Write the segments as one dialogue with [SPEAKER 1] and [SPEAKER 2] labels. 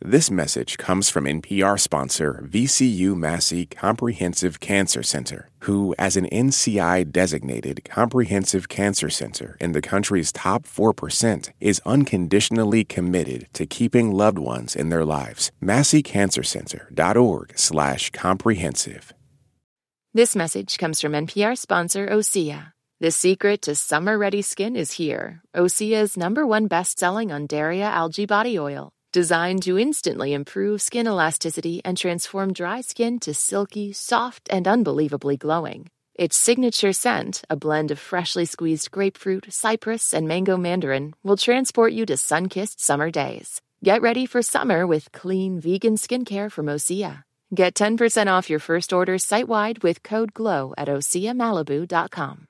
[SPEAKER 1] This message comes from NPR sponsor VCU Massey Comprehensive Cancer Center, who, as an NCI designated comprehensive cancer center in the country's top 4%, is unconditionally committed to keeping loved ones in their lives. MasseyCancerCenter.org/slash comprehensive.
[SPEAKER 2] This message comes from NPR sponsor Osea. The secret to summer ready skin is here. Osea's number one best selling Undaria algae body oil designed to instantly improve skin elasticity and transform dry skin to silky, soft, and unbelievably glowing. Its signature scent, a blend of freshly squeezed grapefruit, cypress, and mango mandarin, will transport you to sun kissed summer days. Get ready for summer with clean, vegan skincare from Osea. Get 10% off your first order site wide with code GLOW at OseaMalibu.com.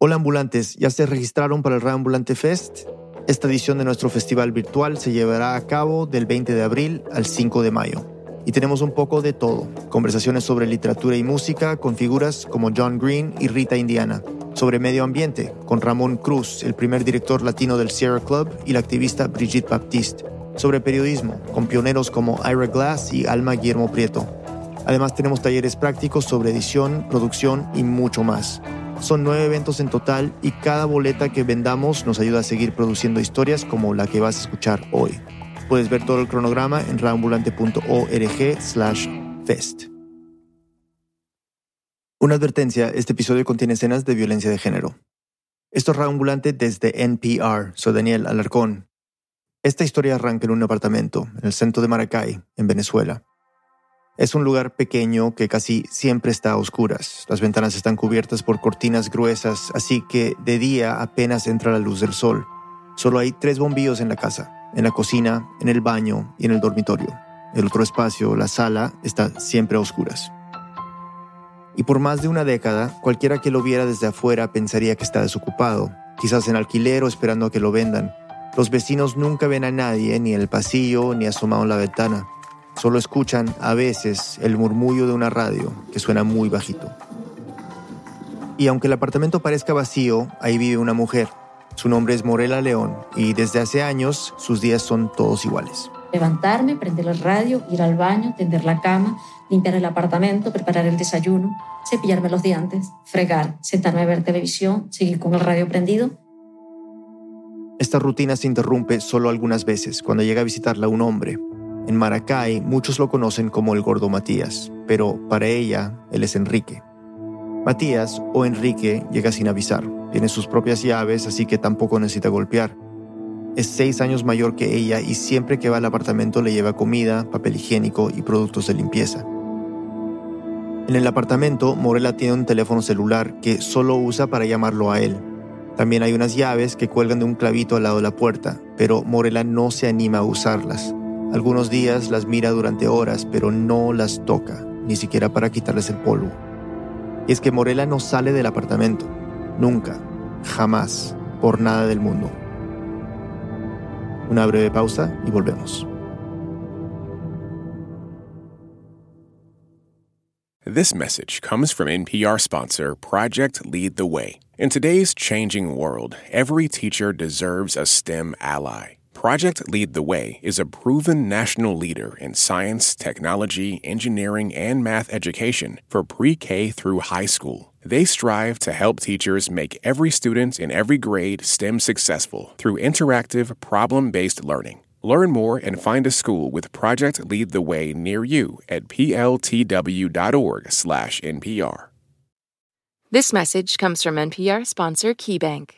[SPEAKER 3] Hola ambulantes, ¿ya se registraron para el Reambulante Fest? Esta edición de nuestro festival virtual se llevará a cabo del 20 de abril al 5 de mayo. Y tenemos un poco de todo. Conversaciones sobre literatura y música con figuras como John Green y Rita Indiana. Sobre medio ambiente con Ramón Cruz, el primer director latino del Sierra Club, y la activista Brigitte Baptiste. Sobre periodismo con pioneros como Ira Glass y Alma Guillermo Prieto. Además tenemos talleres prácticos sobre edición, producción y mucho más. Son nueve eventos en total y cada boleta que vendamos nos ayuda a seguir produciendo historias como la que vas a escuchar hoy. Puedes ver todo el cronograma en raambulante.org slash fest. Una advertencia, este episodio contiene escenas de violencia de género. Esto es Raambulante desde NPR, soy Daniel Alarcón. Esta historia arranca en un apartamento en el centro de Maracay, en Venezuela. Es un lugar pequeño que casi siempre está a oscuras. Las ventanas están cubiertas por cortinas gruesas, así que de día apenas entra la luz del sol. Solo hay tres bombillos en la casa, en la cocina, en el baño y en el dormitorio. El otro espacio, la sala, está siempre a oscuras. Y por más de una década, cualquiera que lo viera desde afuera pensaría que está desocupado, quizás en alquiler o esperando a que lo vendan. Los vecinos nunca ven a nadie, ni en el pasillo, ni asomado en la ventana. Solo escuchan a veces el murmullo de una radio que suena muy bajito. Y aunque el apartamento parezca vacío, ahí vive una mujer. Su nombre es Morela León y desde hace años sus días son todos iguales.
[SPEAKER 4] Levantarme, prender la radio, ir al baño, tender la cama, limpiar el apartamento, preparar el desayuno, cepillarme los dientes, fregar, sentarme a ver televisión, seguir con el radio prendido.
[SPEAKER 3] Esta rutina se interrumpe solo algunas veces cuando llega a visitarla un hombre, en Maracay muchos lo conocen como el gordo Matías, pero para ella él es Enrique. Matías o Enrique llega sin avisar, tiene sus propias llaves así que tampoco necesita golpear. Es seis años mayor que ella y siempre que va al apartamento le lleva comida, papel higiénico y productos de limpieza. En el apartamento, Morela tiene un teléfono celular que solo usa para llamarlo a él. También hay unas llaves que cuelgan de un clavito al lado de la puerta, pero Morela no se anima a usarlas. Algunos días las mira durante horas, pero no las toca, ni siquiera para quitarles el polvo. Y es que Morela no sale del apartamento, nunca, jamás, por nada del mundo. Una breve pausa y volvemos.
[SPEAKER 1] This message comes from NPR sponsor Project Lead the Way. In today's changing world, every teacher deserves a STEM ally. Project Lead the Way is a proven national leader in science, technology, engineering, and math education for pre K through high school. They strive to help teachers make every student in every grade STEM successful through interactive, problem based learning. Learn more and find a school with Project Lead the Way near you at pltw.org/npr.
[SPEAKER 2] This message comes from NPR sponsor KeyBank.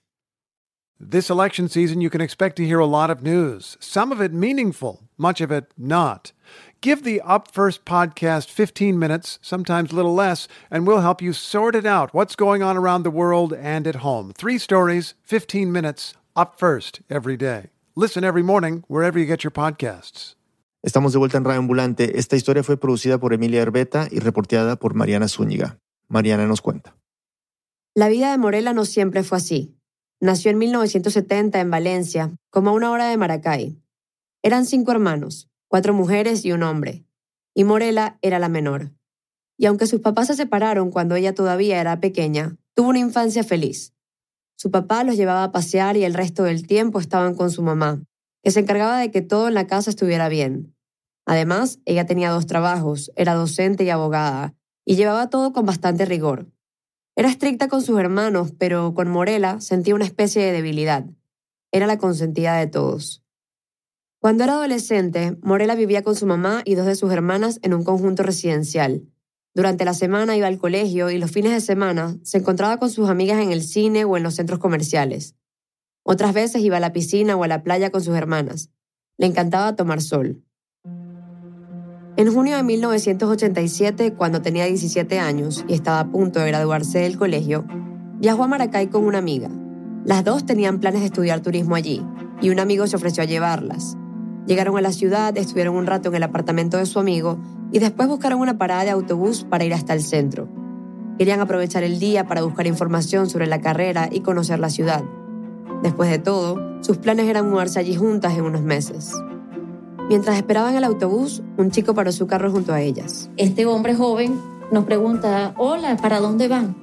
[SPEAKER 5] This election season, you can expect to hear a lot of news, some of it meaningful, much of it not. Give the Up First podcast 15 minutes, sometimes a little less, and we'll help you sort it out what's going on around the world and at home. Three stories, 15 minutes, Up First every day. Listen every morning wherever you get your podcasts.
[SPEAKER 3] Estamos de vuelta en Radio Ambulante. Esta historia fue producida por Emilia Herbeta y reporteada por Mariana Zúñiga. Mariana nos cuenta.
[SPEAKER 6] La vida de Morela no siempre fue así. Nació en 1970 en Valencia, como a una hora de Maracay. Eran cinco hermanos, cuatro mujeres y un hombre. Y Morela era la menor. Y aunque sus papás se separaron cuando ella todavía era pequeña, tuvo una infancia feliz. Su papá los llevaba a pasear y el resto del tiempo estaban con su mamá, que se encargaba de que todo en la casa estuviera bien. Además, ella tenía dos trabajos, era docente y abogada, y llevaba todo con bastante rigor. Era estricta con sus hermanos, pero con Morela sentía una especie de debilidad. Era la consentida de todos. Cuando era adolescente, Morela vivía con su mamá y dos de sus hermanas en un conjunto residencial. Durante la semana iba al colegio y los fines de semana se encontraba con sus amigas en el cine o en los centros comerciales. Otras veces iba a la piscina o a la playa con sus hermanas. Le encantaba tomar sol. En junio de 1987, cuando tenía 17 años y estaba a punto de graduarse del colegio, viajó a Maracay con una amiga. Las dos tenían planes de estudiar turismo allí, y un amigo se ofreció a llevarlas. Llegaron a la ciudad, estuvieron un rato en el apartamento de su amigo y después buscaron una parada de autobús para ir hasta el centro. Querían aprovechar el día para buscar información sobre la carrera y conocer la ciudad. Después de todo, sus planes eran mudarse allí juntas en unos meses. Mientras esperaban el autobús, un chico paró su carro junto a ellas.
[SPEAKER 4] Este hombre joven nos pregunta, hola, ¿para dónde van?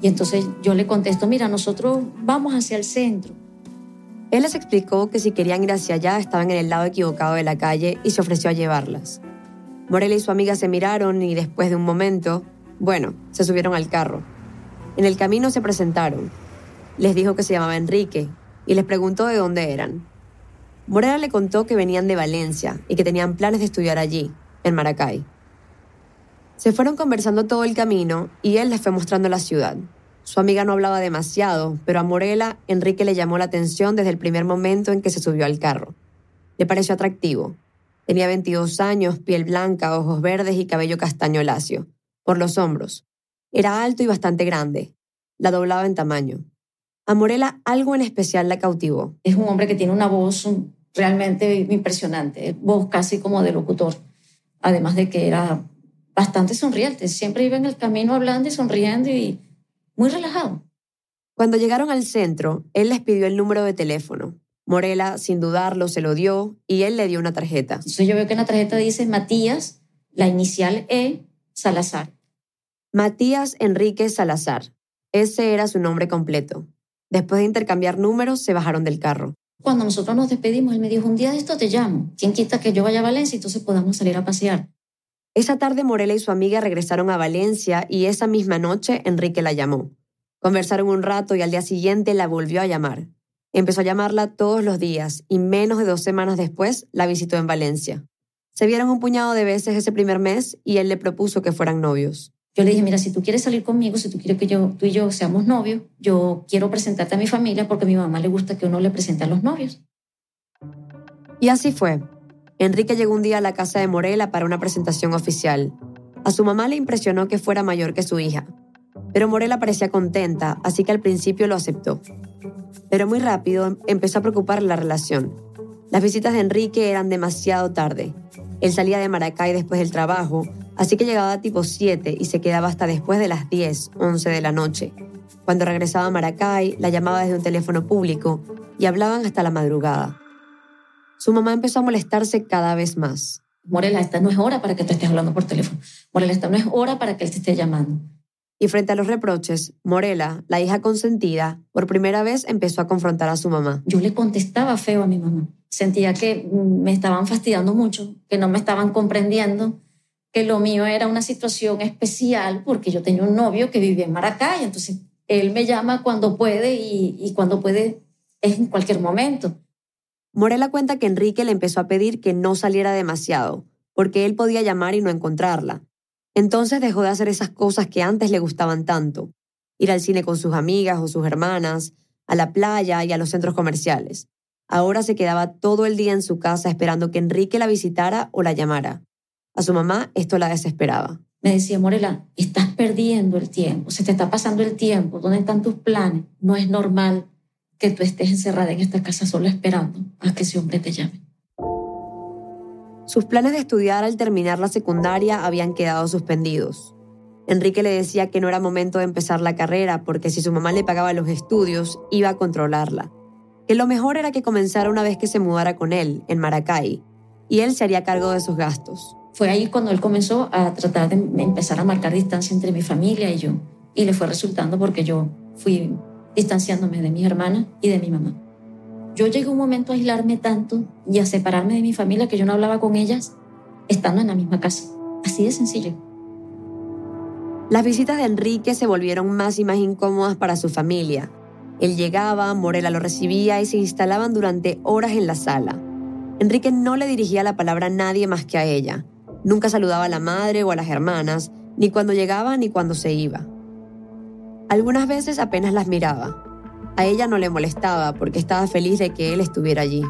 [SPEAKER 4] Y entonces yo le contesto, mira, nosotros vamos hacia el centro.
[SPEAKER 6] Él les explicó que si querían ir hacia allá estaban en el lado equivocado de la calle y se ofreció a llevarlas. Morela y su amiga se miraron y después de un momento, bueno, se subieron al carro. En el camino se presentaron les dijo que se llamaba Enrique y les preguntó de dónde eran. Morena le contó que venían de Valencia y que tenían planes de estudiar allí, en Maracay. Se fueron conversando todo el camino y él les fue mostrando la ciudad. Su amiga no hablaba demasiado, pero a Morela Enrique le llamó la atención desde el primer momento en que se subió al carro. Le pareció atractivo. Tenía 22 años, piel blanca, ojos verdes y cabello castaño lacio, por los hombros. Era alto y bastante grande. La doblaba en tamaño. A Morela algo en especial la cautivó.
[SPEAKER 4] Es un hombre que tiene una voz realmente impresionante, voz casi como de locutor, además de que era bastante sonriente, siempre iba en el camino hablando y sonriendo y muy relajado.
[SPEAKER 6] Cuando llegaron al centro, él les pidió el número de teléfono. Morela, sin dudarlo, se lo dio y él le dio una tarjeta.
[SPEAKER 4] Entonces yo veo que en la tarjeta dice Matías, la inicial E, Salazar.
[SPEAKER 6] Matías Enrique Salazar. Ese era su nombre completo. Después de intercambiar números, se bajaron del carro.
[SPEAKER 4] Cuando nosotros nos despedimos, él me dijo, un día de esto te llamo. ¿Quién quita que yo vaya a Valencia y entonces podamos salir a pasear?
[SPEAKER 6] Esa tarde Morela y su amiga regresaron a Valencia y esa misma noche Enrique la llamó. Conversaron un rato y al día siguiente la volvió a llamar. Empezó a llamarla todos los días y menos de dos semanas después la visitó en Valencia. Se vieron un puñado de veces ese primer mes y él le propuso que fueran novios.
[SPEAKER 4] Yo le dije, mira, si tú quieres salir conmigo, si tú quieres que yo, tú y yo seamos novios, yo quiero presentarte a mi familia porque a mi mamá le gusta que uno le presente a los novios.
[SPEAKER 6] Y así fue. Enrique llegó un día a la casa de Morela para una presentación oficial. A su mamá le impresionó que fuera mayor que su hija. Pero Morela parecía contenta, así que al principio lo aceptó. Pero muy rápido empezó a preocupar la relación. Las visitas de Enrique eran demasiado tarde. Él salía de Maracay después del trabajo Así que llegaba tipo 7 y se quedaba hasta después de las 10, 11 de la noche. Cuando regresaba a Maracay, la llamaba desde un teléfono público y hablaban hasta la madrugada. Su mamá empezó a molestarse cada vez más.
[SPEAKER 4] Morela, esta no es hora para que te estés hablando por teléfono. Morela, esta no es hora para que él te esté llamando.
[SPEAKER 6] Y frente a los reproches, Morela, la hija consentida, por primera vez empezó a confrontar a su mamá.
[SPEAKER 4] Yo le contestaba feo a mi mamá. Sentía que me estaban fastidiando mucho, que no me estaban comprendiendo que lo mío era una situación especial porque yo tenía un novio que vivía en Maracay, entonces él me llama cuando puede y, cuando puede es en cualquier momento.
[SPEAKER 6] Morela cuenta que Enrique le empezó a pedir que no saliera demasiado, porque él podía llamar y no encontrarla. Entonces dejó de hacer esas cosas que antes le gustaban tanto, ir al cine con sus amigas o sus hermanas, a la playa y a los centros comerciales. Ahora se quedaba todo el día en su casa esperando que Enrique la visitara o la llamara. A su mamá esto la desesperaba.
[SPEAKER 4] Me decía, Morela, estás perdiendo el tiempo, se te está pasando el tiempo, ¿dónde están tus planes? No es normal que tú estés encerrada en esta casa solo esperando a que ese hombre te llame.
[SPEAKER 6] Sus planes de estudiar al terminar la secundaria habían quedado suspendidos. Enrique le decía que no era momento de empezar la carrera porque si su mamá le pagaba los estudios, iba a controlarla. Que lo mejor era que comenzara una vez que se mudara con él, en Maracay, y él se haría cargo de sus gastos.
[SPEAKER 4] Fue ahí cuando él comenzó a tratar de empezar a marcar distancia entre mi familia y yo. Y le fue resultando porque yo fui distanciándome de mi hermana y de mi mamá. Yo llegué un momento a aislarme tanto y a separarme de mi familia que yo no hablaba con ellas estando en la misma casa. Así de sencillo.
[SPEAKER 6] Las visitas de Enrique se volvieron más y más incómodas para su familia. Él llegaba, Morela lo recibía y se instalaban durante horas en la sala. Enrique no le dirigía la palabra a nadie más que a ella. Nunca saludaba a la madre o a las hermanas, ni cuando llegaba ni cuando se iba. Algunas veces apenas las miraba. A ella no le molestaba porque estaba feliz de que él estuviera allí.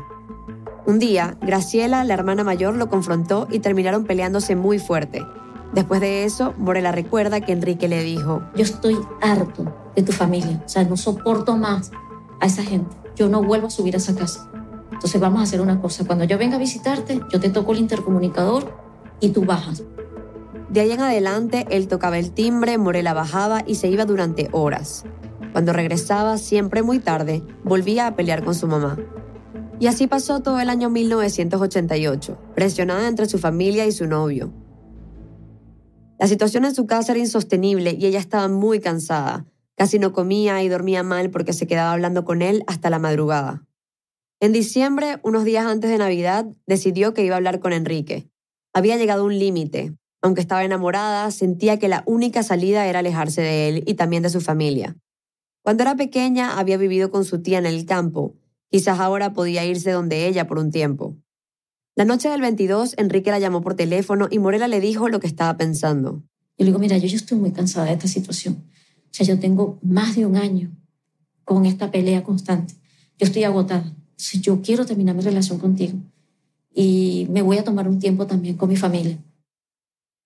[SPEAKER 6] Un día, Graciela, la hermana mayor, lo confrontó y terminaron peleándose muy fuerte. Después de eso, Morela recuerda que Enrique le dijo,
[SPEAKER 4] Yo estoy harto de tu familia, o sea, no soporto más a esa gente. Yo no vuelvo a subir a esa casa. Entonces vamos a hacer una cosa, cuando yo venga a visitarte, yo te toco el intercomunicador y tú bajas.
[SPEAKER 6] De ahí en adelante, él tocaba el timbre, Morela bajaba y se iba durante horas. Cuando regresaba, siempre muy tarde, volvía a pelear con su mamá. Y así pasó todo el año 1988, presionada entre su familia y su novio. La situación en su casa era insostenible y ella estaba muy cansada. Casi no comía y dormía mal porque se quedaba hablando con él hasta la madrugada. En diciembre, unos días antes de Navidad, decidió que iba a hablar con Enrique. Había llegado a un límite. Aunque estaba enamorada, sentía que la única salida era alejarse de él y también de su familia. Cuando era pequeña había vivido con su tía en el campo. Quizás ahora podía irse donde ella por un tiempo. La noche del 22, Enrique la llamó por teléfono y Morela le dijo lo que estaba pensando.
[SPEAKER 4] Yo le digo, mira, yo, yo estoy muy cansada de esta situación. O sea, yo tengo más de un año con esta pelea constante. Yo estoy agotada. Si yo quiero terminar mi relación contigo y me voy a tomar un tiempo también con mi familia.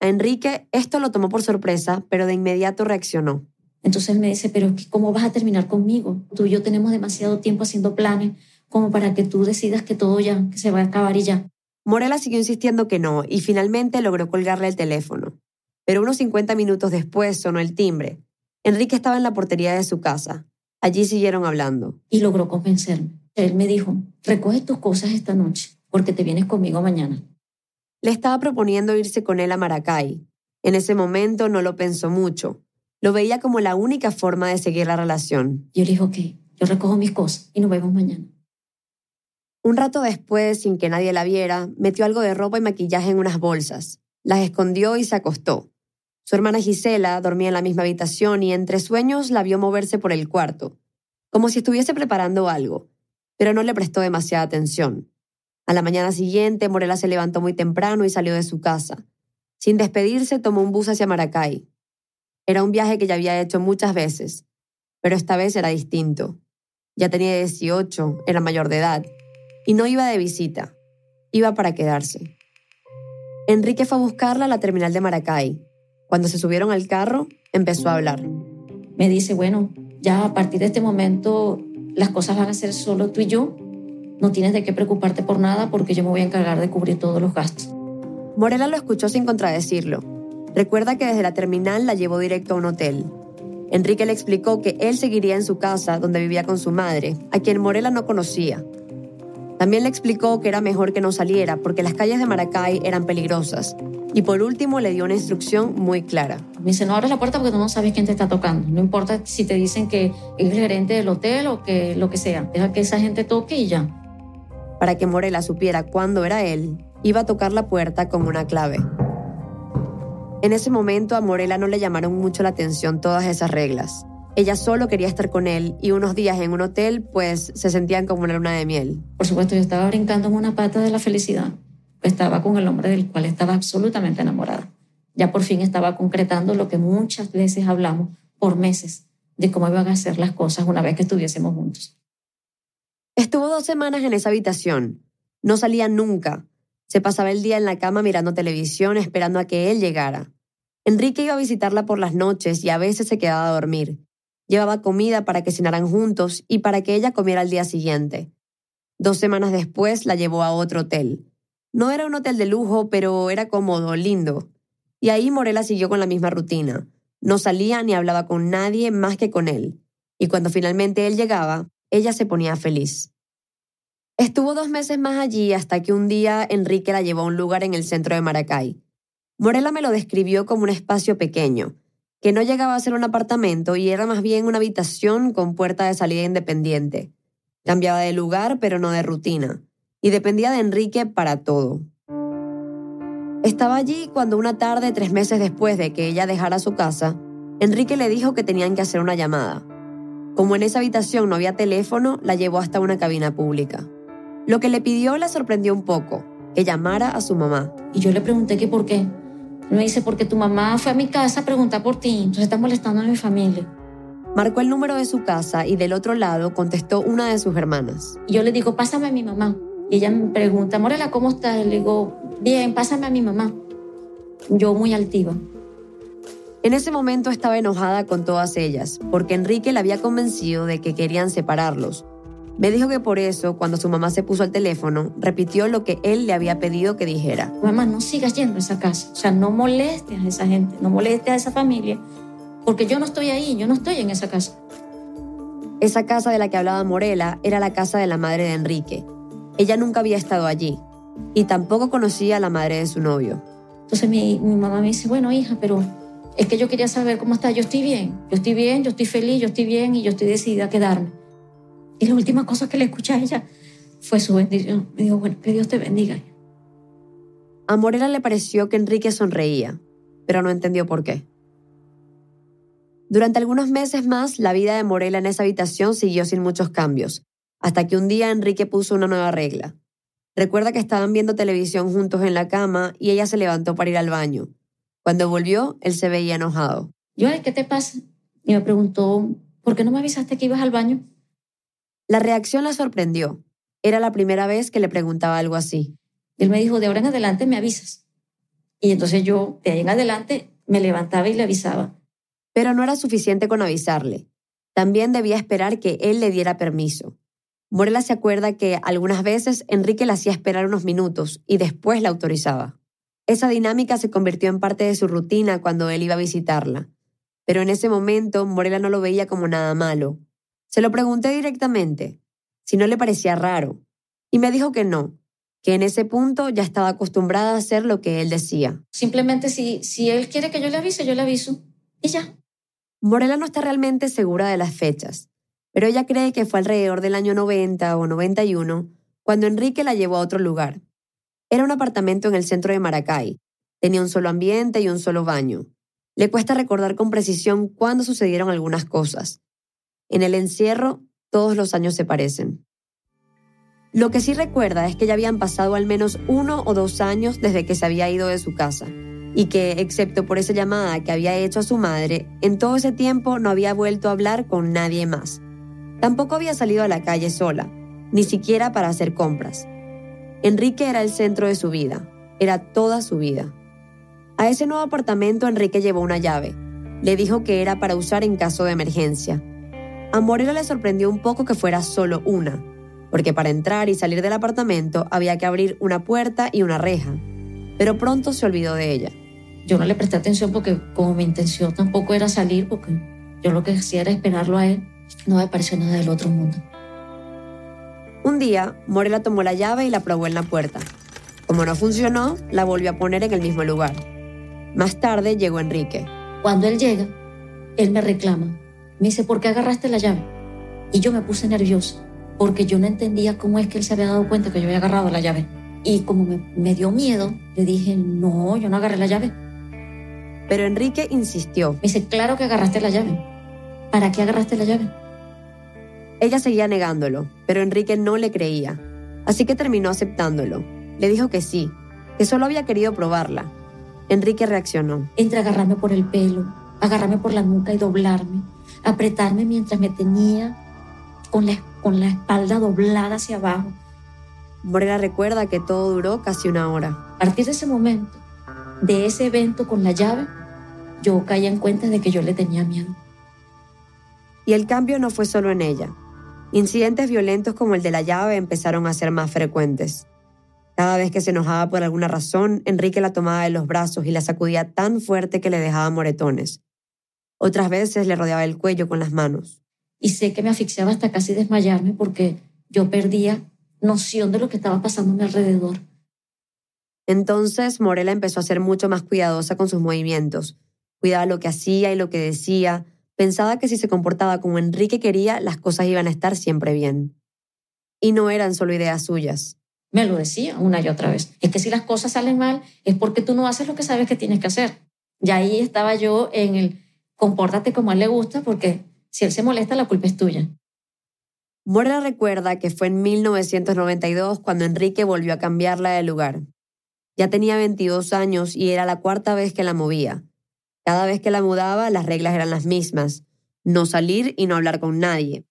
[SPEAKER 6] A Enrique esto lo tomó por sorpresa, pero de inmediato reaccionó.
[SPEAKER 4] Entonces él me dice, pero ¿cómo vas a terminar conmigo? Tú y yo tenemos demasiado tiempo haciendo planes como para que tú decidas que todo ya, que se va a acabar y ya.
[SPEAKER 6] Morela siguió insistiendo que no y finalmente logró colgarle el teléfono. Pero unos 50 minutos después sonó el timbre. Enrique estaba en la portería de su casa. Allí siguieron hablando.
[SPEAKER 4] Y logró convencerme. Él me dijo, recoge tus cosas esta noche porque te vienes conmigo mañana.
[SPEAKER 6] Le estaba proponiendo irse con él a Maracay. En ese momento no lo pensó mucho. Lo veía como la única forma de seguir la relación.
[SPEAKER 4] Yo le dije, ok, yo recojo mis cosas y nos vemos mañana.
[SPEAKER 6] Un rato después, sin que nadie la viera, metió algo de ropa y maquillaje en unas bolsas. Las escondió y se acostó. Su hermana Gisela dormía en la misma habitación y entre sueños la vio moverse por el cuarto, como si estuviese preparando algo, pero no le prestó demasiada atención. A la mañana siguiente, Morela se levantó muy temprano y salió de su casa. Sin despedirse, tomó un bus hacia Maracay. Era un viaje que ya había hecho muchas veces, pero esta vez era distinto. Ya tenía 18, era mayor de edad, y no iba de visita, iba para quedarse. Enrique fue a buscarla a la terminal de Maracay. Cuando se subieron al carro, empezó a hablar.
[SPEAKER 4] Me dice, bueno, ya a partir de este momento las cosas van a ser solo tú y yo. No tienes de qué preocuparte por nada porque yo me voy a encargar de cubrir todos los gastos.
[SPEAKER 6] Morela lo escuchó sin contradecirlo. Recuerda que desde la terminal la llevó directo a un hotel. Enrique le explicó que él seguiría en su casa donde vivía con su madre, a quien Morela no conocía. También le explicó que era mejor que no saliera porque las calles de Maracay eran peligrosas. Y por último le dio una instrucción muy clara.
[SPEAKER 4] Me dice, no abres la puerta porque tú no sabes quién te está tocando. No importa si te dicen que es el gerente del hotel o que lo que sea. Deja que esa gente toque y ya.
[SPEAKER 6] Para que Morela supiera cuándo era él, iba a tocar la puerta con una clave. En ese momento a Morela no le llamaron mucho la atención todas esas reglas. Ella solo quería estar con él y unos días en un hotel pues se sentían como una luna de miel.
[SPEAKER 4] Por supuesto, yo estaba brincando en una pata de la felicidad. Estaba con el hombre del cual estaba absolutamente enamorada. Ya por fin estaba concretando lo que muchas veces hablamos por meses de cómo iban a ser las cosas una vez que estuviésemos juntos.
[SPEAKER 6] Estuvo dos semanas en esa habitación. No salía nunca. Se pasaba el día en la cama mirando televisión esperando a que él llegara. Enrique iba a visitarla por las noches y a veces se quedaba a dormir. Llevaba comida para que cenaran juntos y para que ella comiera al día siguiente. Dos semanas después la llevó a otro hotel. No era un hotel de lujo, pero era cómodo, lindo. Y ahí Morela siguió con la misma rutina. No salía ni hablaba con nadie más que con él. Y cuando finalmente él llegaba, ella se ponía feliz. Estuvo dos meses más allí hasta que un día Enrique la llevó a un lugar en el centro de Maracay. Morela me lo describió como un espacio pequeño, que no llegaba a ser un apartamento y era más bien una habitación con puerta de salida independiente. Cambiaba de lugar, pero no de rutina, y dependía de Enrique para todo. Estaba allí cuando una tarde, tres meses después de que ella dejara su casa, Enrique le dijo que tenían que hacer una llamada. Como en esa habitación no había teléfono, la llevó hasta una cabina pública. Lo que le pidió la sorprendió un poco, que llamara a su mamá.
[SPEAKER 4] Y yo le pregunté que por qué. Me dice, porque tu mamá fue a mi casa a preguntar por ti, entonces está molestando a mi familia.
[SPEAKER 6] Marcó el número de su casa y del otro lado contestó una de sus hermanas.
[SPEAKER 4] Y yo le digo, pásame a mi mamá. Y ella me pregunta, Morela, ¿cómo estás? Le digo, bien, pásame a mi mamá. Yo muy altiva.
[SPEAKER 6] En ese momento estaba enojada con todas ellas, porque Enrique la había convencido de que querían separarlos, me dijo que por eso, cuando su mamá se puso al teléfono, repitió lo que él le había pedido que dijera.
[SPEAKER 4] Mamá, no sigas yendo a esa casa. O sea, no molestes a esa gente, no molestes a esa familia, porque yo no estoy ahí, yo no estoy en esa casa.
[SPEAKER 6] Esa casa de la que hablaba Morela era la casa de la madre de Enrique. Ella nunca había estado allí y tampoco conocía a la madre de su novio.
[SPEAKER 4] Entonces mi, mi mamá me dice, bueno, hija, pero es que yo quería saber cómo está. Yo estoy bien, yo estoy bien, yo estoy feliz, yo estoy bien y yo estoy decidida a quedarme. Y la última cosa que le escuché a ella fue su bendición. Me dijo, bueno, que Dios te bendiga.
[SPEAKER 6] A Morela le pareció que Enrique sonreía, pero no entendió por qué. Durante algunos meses más, la vida de Morela en esa habitación siguió sin muchos cambios, hasta que un día Enrique puso una nueva regla. Recuerda que estaban viendo televisión juntos en la cama y ella se levantó para ir al baño. Cuando volvió, él se veía enojado.
[SPEAKER 4] Yo, ¿qué te pasa? Y me preguntó, ¿por qué no me avisaste que ibas al baño?
[SPEAKER 6] La reacción la sorprendió. Era la primera vez que le preguntaba algo así.
[SPEAKER 4] Él me dijo, de ahora en adelante me avisas. Y entonces yo, de ahí en adelante, me levantaba y le avisaba.
[SPEAKER 6] Pero no era suficiente con avisarle. También debía esperar que él le diera permiso. Morela se acuerda que algunas veces Enrique la hacía esperar unos minutos y después la autorizaba. Esa dinámica se convirtió en parte de su rutina cuando él iba a visitarla. Pero en ese momento Morela no lo veía como nada malo. Se lo pregunté directamente, si no le parecía raro, y me dijo que no, que en ese punto ya estaba acostumbrada a hacer lo que él decía.
[SPEAKER 4] Simplemente si, si él quiere que yo le avise, yo le aviso. Y ya.
[SPEAKER 6] Morela no está realmente segura de las fechas, pero ella cree que fue alrededor del año 90 o 91 cuando Enrique la llevó a otro lugar. Era un apartamento en el centro de Maracay. Tenía un solo ambiente y un solo baño. Le cuesta recordar con precisión cuándo sucedieron algunas cosas, en el encierro, todos los años se parecen. Lo que sí recuerda es que ya habían pasado al menos uno o dos años desde que se había ido de su casa y que, excepto por esa llamada que había hecho a su madre, en todo ese tiempo no había vuelto a hablar con nadie más. Tampoco había salido a la calle sola, ni siquiera para hacer compras. Enrique era el centro de su vida, era toda su vida. A ese nuevo apartamento Enrique llevó una llave. Le dijo que era para usar en caso de emergencia a Morela le sorprendió un poco que fuera solo una, porque para entrar y salir del apartamento había que abrir una puerta y una reja, pero pronto se olvidó de ella.
[SPEAKER 4] Yo no le presté atención porque como mi intención tampoco era salir, porque yo lo que hacía era esperarlo a él, no me pareció nada del otro mundo.
[SPEAKER 6] Un día, Morela tomó la llave y la probó en la puerta. Como no funcionó, la volvió a poner en el mismo lugar. Más tarde llegó Enrique.
[SPEAKER 4] Cuando él llega, él me reclama me dice, ¿por qué agarraste la llave? Y yo me puse nerviosa, porque yo no entendía cómo es que él se había dado cuenta que yo había agarrado la llave. Y como me, dio miedo, le dije, no, yo no agarré la llave.
[SPEAKER 6] Pero Enrique insistió.
[SPEAKER 4] Me dice, claro que agarraste la llave. ¿Para qué agarraste la llave?
[SPEAKER 6] Ella seguía negándolo, pero Enrique no le creía. Así que terminó aceptándolo. Le dijo que sí, que solo había querido probarla. Enrique reaccionó.
[SPEAKER 4] Entre agarrarme por el pelo, agarrarme por la nuca y doblarme, apretarme mientras me tenía con la, con la espalda doblada hacia abajo.
[SPEAKER 6] Morena recuerda que todo duró casi una hora.
[SPEAKER 4] A partir de ese momento, de ese evento con la llave, yo caí en cuenta de que yo le tenía miedo.
[SPEAKER 6] Y el cambio no fue solo en ella. Incidentes violentos como el de la llave empezaron a ser más frecuentes. Cada vez que se enojaba por alguna razón, Enrique la tomaba de los brazos y la sacudía tan fuerte que le dejaba moretones. Otras veces le rodeaba el cuello con las manos.
[SPEAKER 4] Y sé que me asfixiaba hasta casi desmayarme porque yo perdía noción de lo que estaba pasando a mi alrededor.
[SPEAKER 6] Entonces Morela empezó a ser mucho más cuidadosa con sus movimientos. Cuidaba lo que hacía y lo que decía. Pensaba que si se comportaba como Enrique quería, las cosas iban a estar siempre bien. Y no eran solo ideas suyas.
[SPEAKER 4] Me lo decía una y otra vez. Es que si las cosas salen mal es porque tú no haces lo que sabes que tienes que hacer. Y ahí estaba yo en el compórtate como a él le gusta porque si él se molesta la culpa es tuya.
[SPEAKER 6] Morela recuerda que fue en 1992 cuando Enrique volvió a cambiarla de lugar. Ya tenía 22 años y era la cuarta vez que la movía. Cada vez que la mudaba, las reglas eran las mismas. No salir y no hablar con nadie.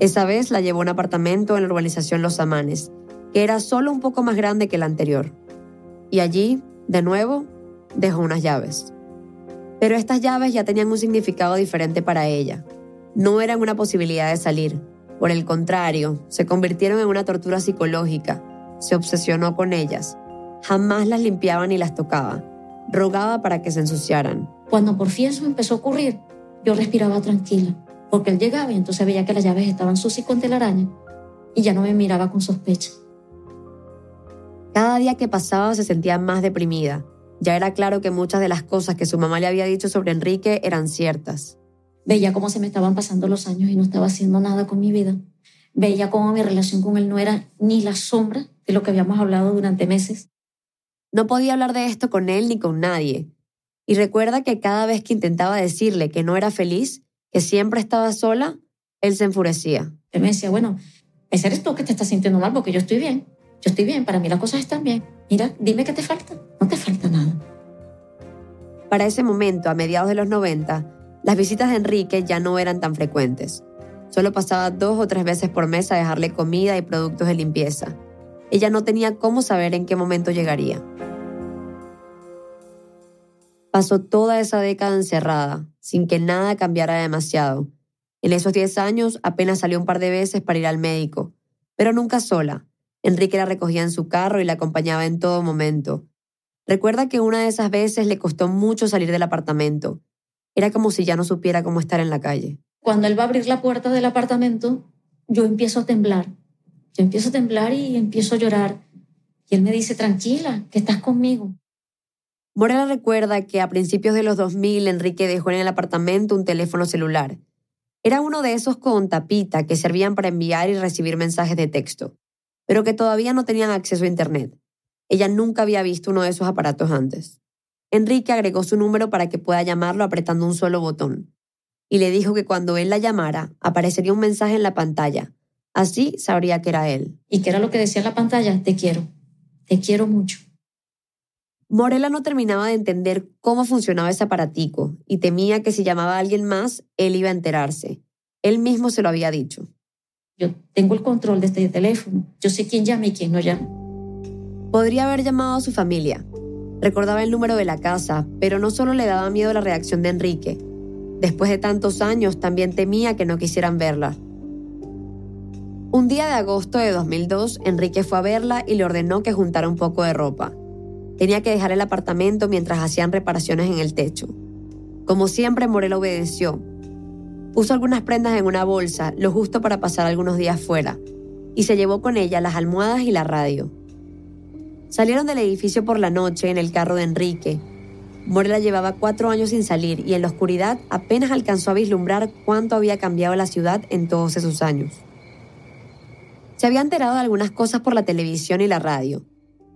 [SPEAKER 6] Esa vez la llevó a un apartamento en la urbanización Los Amanes, que era solo un poco más grande que el anterior. Y allí, de nuevo, dejó unas llaves. Pero estas llaves ya tenían un significado diferente para ella. No eran una posibilidad de salir. Por el contrario, se convirtieron en una tortura psicológica. Se obsesionó con ellas. Jamás las limpiaba ni las tocaba. Rogaba para que se ensuciaran.
[SPEAKER 4] Cuando por fin eso empezó a ocurrir, yo respiraba tranquila, porque él llegaba y entonces veía que las llaves estaban sucias con telaraña y ya no me miraba con sospecha.
[SPEAKER 6] Cada día que pasaba se sentía más deprimida. Ya era claro que muchas de las cosas que su mamá le había dicho sobre Enrique eran ciertas.
[SPEAKER 4] Veía cómo se me estaban pasando los años y no estaba haciendo nada con mi vida. Veía cómo mi relación con él no era ni la sombra de lo que habíamos hablado durante meses.
[SPEAKER 6] No podía hablar de esto con él ni con nadie. Y recuerda que cada vez que intentaba decirle que no era feliz, que siempre estaba sola, él se enfurecía.
[SPEAKER 4] Él me decía, bueno, ese eres tú que te estás sintiendo mal porque yo estoy bien. Yo estoy bien, para mí las cosas están bien. Mira, dime qué te falta. No te falta nada.
[SPEAKER 6] Para ese momento, a mediados de los 90, las visitas de Enrique ya no eran tan frecuentes. Solo pasaba dos o tres veces por mes a dejarle comida y productos de limpieza. Ella no tenía cómo saber en qué momento llegaría. Pasó toda esa década encerrada, sin que nada cambiara demasiado. En esos 10 años apenas salió un par de veces para ir al médico, pero nunca sola. Enrique la recogía en su carro y la acompañaba en todo momento. Recuerda que una de esas veces le costó mucho salir del apartamento. Era como si ya no supiera cómo estar en la calle.
[SPEAKER 4] Cuando él va a abrir la puerta del apartamento, yo empiezo a temblar. Yo empiezo a temblar y empiezo a llorar. Y él me dice, tranquila, que estás conmigo.
[SPEAKER 6] Morela recuerda que a principios de los 2000 Enrique dejó en el apartamento un teléfono celular. Era uno de esos con tapita que servían para enviar y recibir mensajes de texto, pero que todavía no tenían acceso a Internet. Ella nunca había visto uno de esos aparatos antes. Enrique agregó su número para que pueda llamarlo apretando un solo botón, y le dijo que cuando él la llamara aparecería un mensaje en la pantalla. Así sabría que era él.
[SPEAKER 4] ¿Y qué era lo que decía en la pantalla? Te quiero. Te quiero mucho.
[SPEAKER 6] Morela no terminaba de entender cómo funcionaba ese aparatico y temía que si llamaba a alguien más, él iba a enterarse. Él mismo se lo había dicho.
[SPEAKER 4] Yo tengo el control de este teléfono. Yo sé quién llama y quién no llama.
[SPEAKER 6] Podría haber llamado a su familia. Recordaba el número de la casa, pero no solo le daba miedo la reacción de Enrique. Después de tantos años, también temía que no quisieran verla. Un día de agosto de 2002, Enrique fue a verla y le ordenó que juntara un poco de ropa. Tenía que dejar el apartamento mientras hacían reparaciones en el techo. Como siempre, Morel obedeció. Puso algunas prendas en una bolsa, lo justo para pasar algunos días fuera, y se llevó con ella las almohadas y la radio. Salieron del edificio por la noche en el carro de Enrique. Morela llevaba cuatro años sin salir y en la oscuridad apenas alcanzó a vislumbrar cuánto había cambiado la ciudad en todos esos años. Se había enterado de algunas cosas por la televisión y la radio,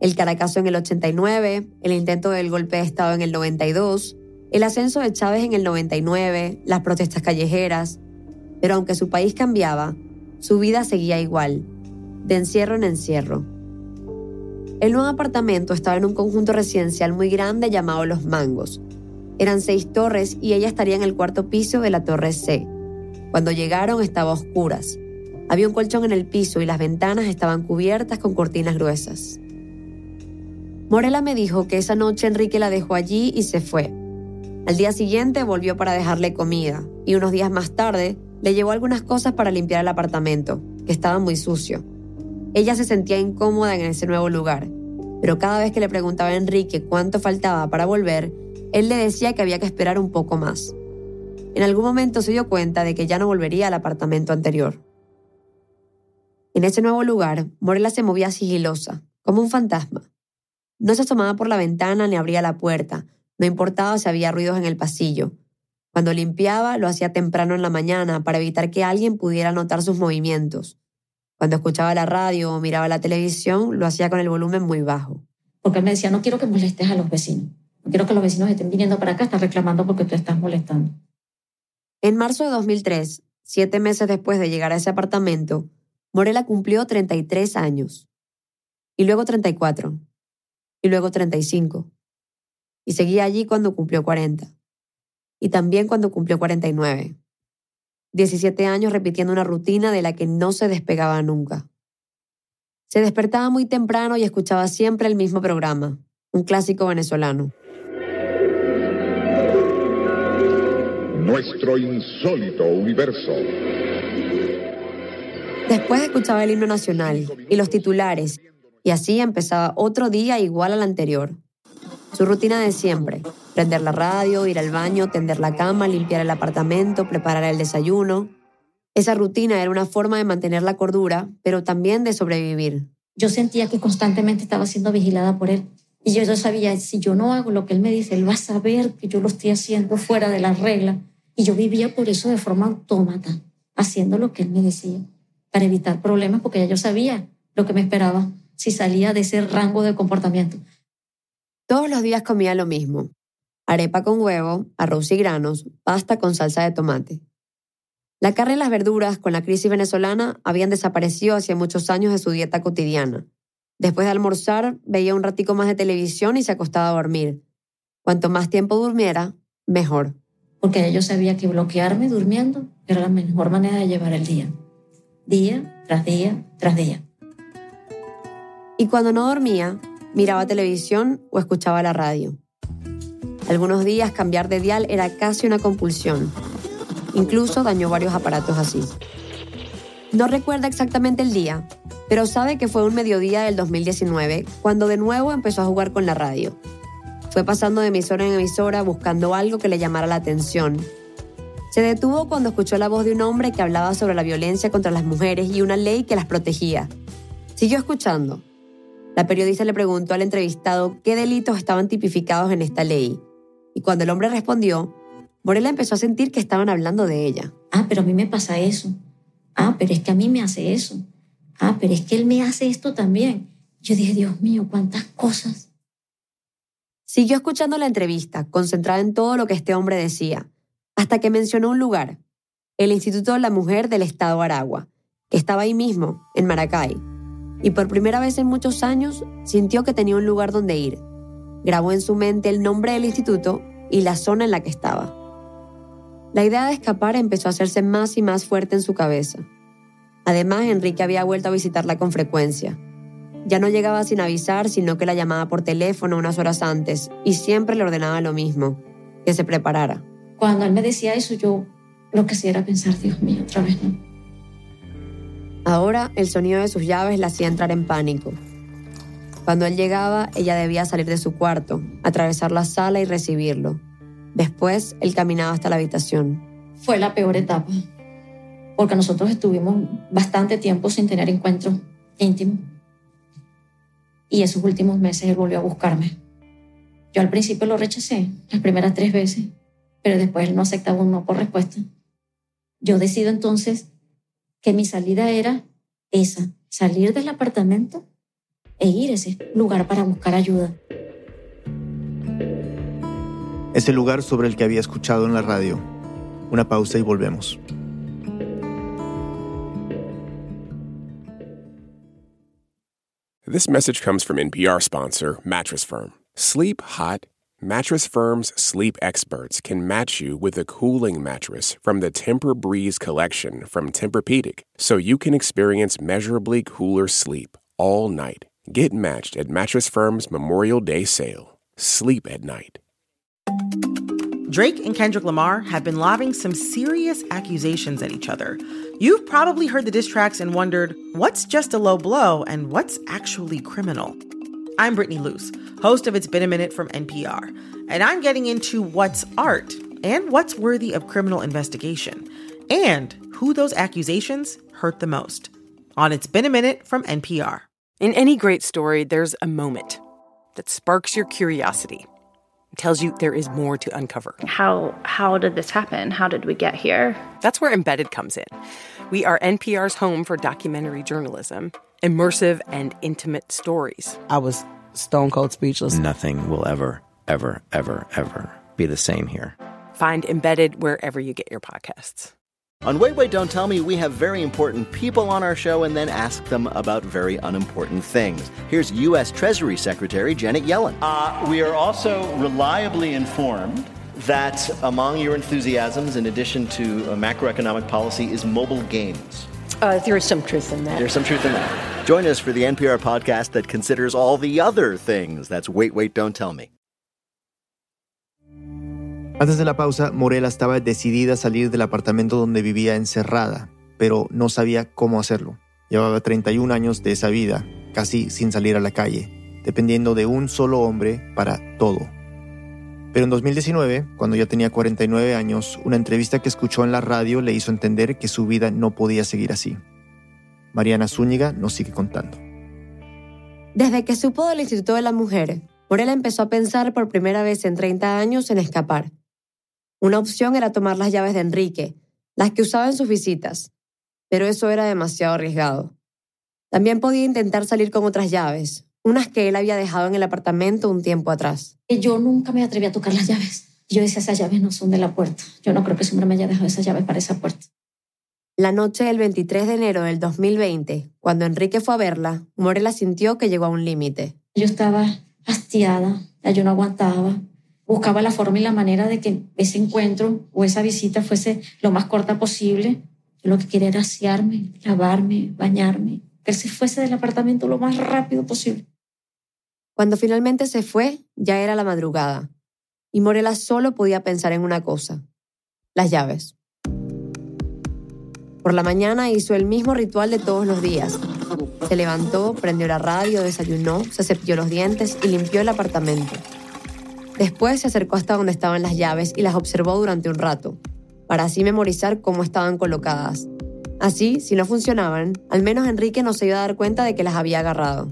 [SPEAKER 6] el Caracazo en el 89, el intento del golpe de Estado en el 92, el ascenso de Chávez en el 99, las protestas callejeras. Pero aunque su país cambiaba, su vida seguía igual, de encierro en encierro. El nuevo apartamento estaba en un conjunto residencial muy grande llamado Los Mangos. Eran seis torres y ella estaría en el cuarto piso de la torre C. Cuando llegaron estaba a oscuras. Había un colchón en el piso y las ventanas estaban cubiertas con cortinas gruesas. Morela me dijo que esa noche Enrique la dejó allí y se fue. Al día siguiente volvió para dejarle comida y unos días más tarde le llevó algunas cosas para limpiar el apartamento, que estaba muy sucio. Ella se sentía incómoda en ese nuevo lugar, pero cada vez que le preguntaba a Enrique cuánto faltaba para volver, él le decía que había que esperar un poco más. En algún momento se dio cuenta de que ya no volvería al apartamento anterior. En ese nuevo lugar, Morela se movía sigilosa, como un fantasma. No se asomaba por la ventana ni abría la puerta, no importaba si había ruidos en el pasillo. Cuando limpiaba, lo hacía temprano en la mañana para evitar que alguien pudiera notar sus movimientos. Cuando escuchaba la radio o miraba la televisión, lo hacía con el volumen muy bajo.
[SPEAKER 4] Porque él me decía, no quiero que molestes a los vecinos. No quiero que los vecinos estén viniendo para acá, están reclamando porque tú estás molestando.
[SPEAKER 6] En marzo de 2003, siete meses después de llegar a ese apartamento, Morela cumplió 33 años. Y luego 34. Y luego 35. Y seguía allí cuando cumplió 40. Y también cuando cumplió 49. 17 años repitiendo una rutina de la que no se despegaba nunca. Se despertaba muy temprano y escuchaba siempre el mismo programa, un clásico venezolano.
[SPEAKER 7] Nuestro insólito universo.
[SPEAKER 6] Después escuchaba el himno nacional y los titulares, y así empezaba otro día igual al anterior. Su rutina de siempre, prender la radio, ir al baño, tender la cama, limpiar el apartamento, preparar el desayuno. Esa rutina era una forma de mantener la cordura, pero también de sobrevivir.
[SPEAKER 4] Yo sentía que constantemente estaba siendo vigilada por él. Y yo, yo sabía, si yo no hago lo que él me dice, él va a saber que yo lo estoy haciendo fuera de la regla. Y yo vivía por eso de forma autómata, haciendo lo que él me decía, para evitar problemas, porque ya yo sabía lo que me esperaba si salía de ese rango de comportamiento.
[SPEAKER 6] Todos los días comía lo mismo. Arepa con huevo, arroz y granos, pasta con salsa de tomate. La carne y las verduras, con la crisis venezolana, habían desaparecido hace muchos años de su dieta cotidiana. Después de almorzar, veía un ratico más de televisión y se acostaba a dormir. Cuanto más tiempo durmiera, mejor.
[SPEAKER 4] Porque yo sabía que bloquearme durmiendo era la mejor manera de llevar el día. Día tras día tras día.
[SPEAKER 6] Y cuando no dormía, miraba televisión o escuchaba la radio. Algunos días cambiar de dial era casi una compulsión. Incluso dañó varios aparatos así. No recuerda exactamente el día, pero sabe que fue un mediodía del 2019 cuando de nuevo empezó a jugar con la radio. Fue pasando de emisora en emisora buscando algo que le llamara la atención. Se detuvo cuando escuchó la voz de un hombre que hablaba sobre la violencia contra las mujeres y una ley que las protegía. Siguió escuchando, la periodista le preguntó al entrevistado qué delitos estaban tipificados en esta ley. Y cuando el hombre respondió, Morela empezó a sentir que estaban hablando de ella.
[SPEAKER 4] Ah, pero a mí me pasa eso. Ah, pero es que a mí me hace eso. Ah, pero es que él me hace esto también. Yo dije, Dios mío, cuántas cosas.
[SPEAKER 6] Siguió escuchando la entrevista, concentrada en todo lo que este hombre decía, hasta que mencionó un lugar, el Instituto de la Mujer del Estado Aragua, que estaba ahí mismo, en Maracay, y por primera vez en muchos años sintió que tenía un lugar donde ir. Grabó en su mente el nombre del instituto y la zona en la que estaba. La idea de escapar empezó a hacerse más y más fuerte en su cabeza. Además, Enrique había vuelto a visitarla con frecuencia. Ya no llegaba sin avisar, sino que la llamaba por teléfono unas horas antes y siempre le ordenaba lo mismo, que se preparara.
[SPEAKER 4] Cuando él me decía eso, yo lo que hacía era pensar, Dios mío, otra vez no.
[SPEAKER 6] Ahora el sonido de sus llaves la hacía entrar en pánico. Cuando él llegaba, ella debía salir de su cuarto, atravesar la sala y recibirlo. Después, él caminaba hasta la habitación.
[SPEAKER 4] Fue la peor etapa, porque nosotros estuvimos bastante tiempo sin tener encuentros íntimos. Y esos últimos meses él volvió a buscarme. Yo al principio lo rechacé, las primeras tres veces, pero después él no aceptaba un no por respuesta. Yo decido entonces que mi salida era esa, salir del apartamento e ir a ese lugar para buscar ayuda.
[SPEAKER 3] Ese lugar sobre el que había escuchado en la radio. Una pausa y volvemos.
[SPEAKER 1] This message comes from NPR sponsor Mattress Firm. Sleep hot Mattress Firm's sleep experts can match you with a cooling mattress from the Temper-Breeze collection from Tempur-Pedic, so you can experience measurably cooler sleep all night. Get matched at Mattress Firm's Memorial Day sale. Sleep at night.
[SPEAKER 8] Drake and Kendrick Lamar have been lobbing some serious accusations at each other. You've probably heard the diss tracks and wondered what's just a low blow and what's actually criminal. I'm Brittany Luce, host of It's Been a Minute from NPR, and I'm getting into what's art and what's worthy of criminal investigation, and who those accusations hurt the most. On It's Been a Minute from NPR.
[SPEAKER 9] In any great story, there's a moment that sparks your curiosity tells you there is more to uncover.
[SPEAKER 10] How how did this happen? How did we get here?
[SPEAKER 9] That's where Embedded comes in. We are NPR's home for documentary journalism, immersive and intimate stories.
[SPEAKER 11] I was stone cold speechless.
[SPEAKER 12] Nothing will ever ever ever ever be the same here.
[SPEAKER 9] Find Embedded wherever you get your podcasts.
[SPEAKER 13] On Wait, Wait, Don't Tell Me, we have very important people on our show and then ask them about very unimportant things. Here's U.S. Treasury Secretary Janet Yellen.
[SPEAKER 14] Uh, we are also reliably informed that among your enthusiasms, in addition to macroeconomic policy, is mobile games.
[SPEAKER 15] Uh, there is some truth in that.
[SPEAKER 14] There's some truth in that.
[SPEAKER 13] Join us for the NPR podcast that considers all the other things. That's Wait, Wait, Don't Tell Me.
[SPEAKER 3] Antes de la pausa, Morela estaba decidida a salir del apartamento donde vivía encerrada, pero no sabía cómo hacerlo. Llevaba 31 años de esa vida, casi sin salir a la calle, dependiendo de un solo hombre para todo. Pero en 2019, cuando ya tenía 49 años, una entrevista que escuchó en la radio le hizo entender que su vida no podía seguir así. Mariana Zúñiga nos sigue contando.
[SPEAKER 6] Desde que supo del Instituto de la Mujer, Morela empezó a pensar por primera vez en 30 años en escapar. Una opción era tomar las llaves de Enrique, las que usaba en sus visitas, pero eso era demasiado arriesgado. También podía intentar salir con otras llaves, unas que él había dejado en el apartamento un tiempo atrás.
[SPEAKER 4] Yo nunca me atreví a tocar las llaves. Yo decía, esas llaves no son de la puerta. Yo no creo que ese hombre me haya dejado esas llaves para esa puerta.
[SPEAKER 6] La noche del 23 de enero del 2020, cuando Enrique fue a verla, Morela sintió que llegó a un límite.
[SPEAKER 4] Yo estaba hastiada, yo no aguantaba buscaba la forma y la manera de que ese encuentro o esa visita fuese lo más corta posible. Yo lo que quería era asearme, lavarme, bañarme, que él se fuese del apartamento lo más rápido posible.
[SPEAKER 6] Cuando finalmente se fue, ya era la madrugada, y Morela solo podía pensar en una cosa, las llaves. Por la mañana hizo el mismo ritual de todos los días. Se levantó, prendió la radio, desayunó, se cepilló los dientes y limpió el apartamento. Después se acercó hasta donde estaban las llaves y las observó durante un rato, para así memorizar cómo estaban colocadas. Así, si no funcionaban, al menos Enrique no se iba a dar cuenta de que las había agarrado.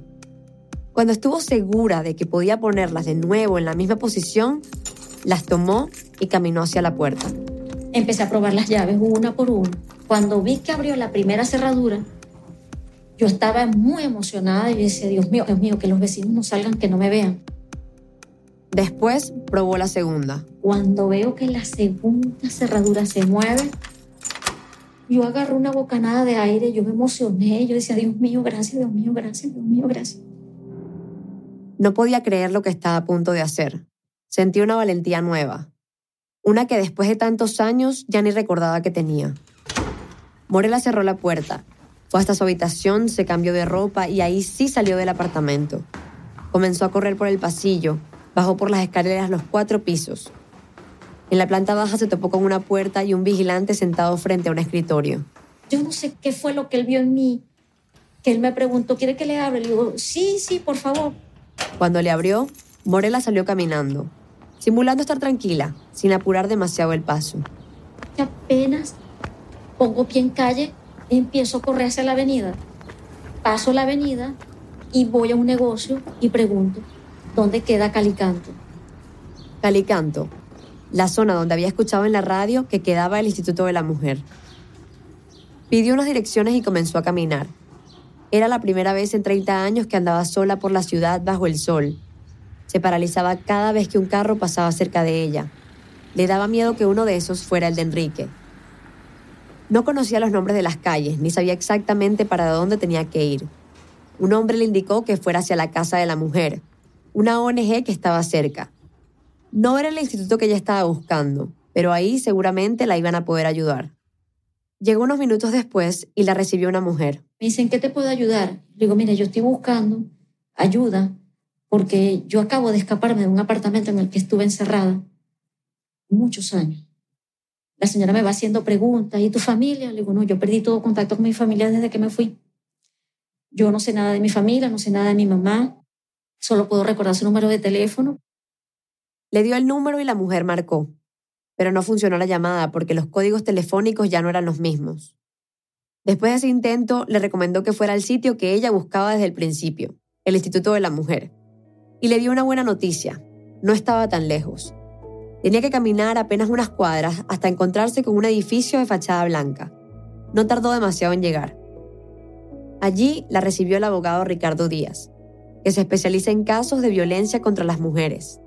[SPEAKER 6] Cuando estuvo segura de que podía ponerlas de nuevo en la misma posición, las tomó y caminó hacia la puerta.
[SPEAKER 4] Empecé a probar las llaves una por una. Cuando vi que abrió la primera cerradura, yo estaba muy emocionada y decía, Dios mío, Dios mío, que los vecinos no salgan, que no me vean.
[SPEAKER 6] Después probó la segunda.
[SPEAKER 4] Cuando veo que la segunda cerradura se mueve, yo agarré una bocanada de aire, yo me emocioné, yo decía, Dios mío, gracias, Dios mío, gracias, Dios mío, gracias.
[SPEAKER 6] No podía creer lo que estaba a punto de hacer. Sentí una valentía nueva, una que después de tantos años ya ni recordaba que tenía. Morela cerró la puerta, fue hasta su habitación, se cambió de ropa y ahí sí salió del apartamento. Comenzó a correr por el pasillo, Bajó por las escaleras los cuatro pisos. En la planta baja se topó con una puerta y un vigilante sentado frente a un escritorio.
[SPEAKER 4] Yo no sé qué fue lo que él vio en mí, que él me preguntó, ¿quiere que le abra? Le digo, sí, sí, por favor.
[SPEAKER 6] Cuando le abrió, Morela salió caminando, simulando estar tranquila, sin apurar demasiado el paso.
[SPEAKER 4] Y apenas pongo pie en calle, empiezo a correr hacia la avenida. Paso la avenida y voy a un negocio y pregunto, ¿Dónde queda Calicanto?
[SPEAKER 6] Calicanto, la zona donde había escuchado en la radio que quedaba el Instituto de la Mujer. Pidió unas direcciones y comenzó a caminar. Era la primera vez en 30 años que andaba sola por la ciudad bajo el sol. Se paralizaba cada vez que un carro pasaba cerca de ella. Le daba miedo que uno de esos fuera el de Enrique. No conocía los nombres de las calles, ni sabía exactamente para dónde tenía que ir. Un hombre le indicó que fuera hacia la casa de la mujer, una ONG que estaba cerca. No era el instituto que ella estaba buscando, pero ahí seguramente la iban a poder ayudar. Llegó unos minutos después y la recibió una mujer.
[SPEAKER 4] Me dicen, ¿qué te puedo ayudar? Le digo, mire, yo estoy buscando ayuda porque yo acabo de escaparme de un apartamento en el que estuve encerrada. muchos años. La señora me va haciendo preguntas, ¿y tu familia? Le digo, no, yo perdí todo contacto con mi familia desde que me fui. Yo no sé nada de mi familia, no sé nada de mi mamá, solo puedo recordar su número de teléfono.
[SPEAKER 6] Le dio el número y la mujer marcó, pero no funcionó la llamada porque los códigos telefónicos ya no eran los mismos. Después de ese intento, le recomendó que fuera al sitio que ella buscaba desde el principio, el Instituto de la Mujer. Y le dio una buena noticia, no estaba tan lejos. Tenía que caminar apenas unas cuadras hasta encontrarse con un edificio de fachada blanca. No tardó demasiado en llegar. Allí la recibió el abogado Ricardo Díaz, que se especializa en casos de violencia contra las mujeres.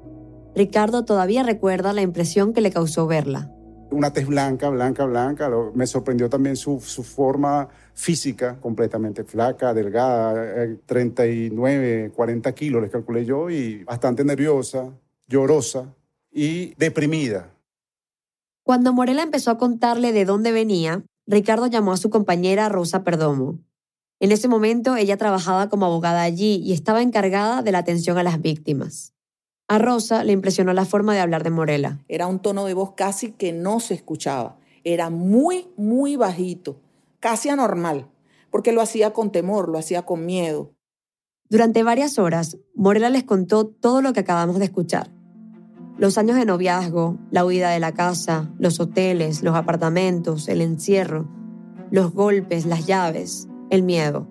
[SPEAKER 6] Ricardo todavía recuerda la impresión que le causó verla.
[SPEAKER 16] Una tez blanca, blanca, blanca. Me sorprendió también su, forma física, completamente flaca, delgada, 39, eh, 40 kilos, les calculé yo, y bastante nerviosa, llorosa y deprimida.
[SPEAKER 6] Cuando Morela empezó a contarle de dónde venía, Ricardo llamó a su compañera Rosa Perdomo. En ese momento ella trabajaba como abogada allí y estaba encargada de la atención a las víctimas. A Rosa le impresionó la forma de hablar de Morela.
[SPEAKER 17] Era un tono de voz casi que no se escuchaba. Era muy, muy bajito, casi anormal, porque lo hacía con temor, lo hacía con miedo.
[SPEAKER 6] Durante varias horas, Morela les contó todo lo que acabamos de escuchar. Los años de noviazgo, la huida de la casa, los hoteles, los apartamentos, el encierro, los golpes, las llaves, el miedo.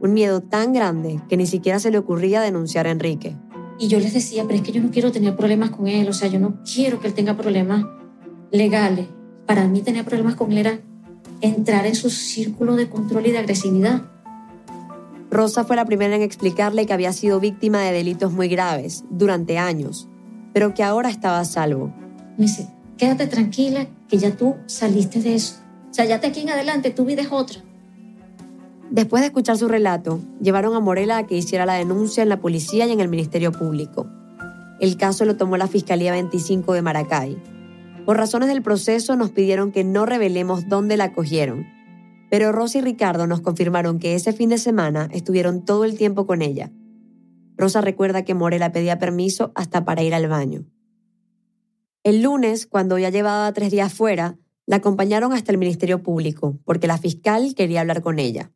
[SPEAKER 6] Un miedo tan grande que ni siquiera se le ocurría denunciar a Enrique.
[SPEAKER 4] Y yo les decía, pero es que yo no quiero tener problemas con él, o sea, yo no quiero que él tenga problemas legales. Para mí tener problemas con él era entrar en su círculo de control y de agresividad.
[SPEAKER 6] Rosa fue la primera en explicarle que había sido víctima de delitos muy graves durante años pero que ahora estaba a salvo.
[SPEAKER 4] Me dice, quédate tranquila, que ya tú saliste de eso. O sea, ya te aquí en adelante, tu vida es otra.
[SPEAKER 6] Después de escuchar su relato, llevaron a Morela a que hiciera la denuncia en la policía y en el Ministerio Público. El caso lo tomó la Fiscalía 25 de Maracay. Por razones del proceso nos pidieron que no revelemos dónde la cogieron, pero Rosa y Ricardo nos confirmaron que ese fin de semana estuvieron todo el tiempo con ella Rosa recuerda que Morela pedía permiso hasta para ir al baño. El lunes, cuando ya llevaba tres días fuera, la acompañaron hasta el Ministerio Público, porque la fiscal quería hablar con ella.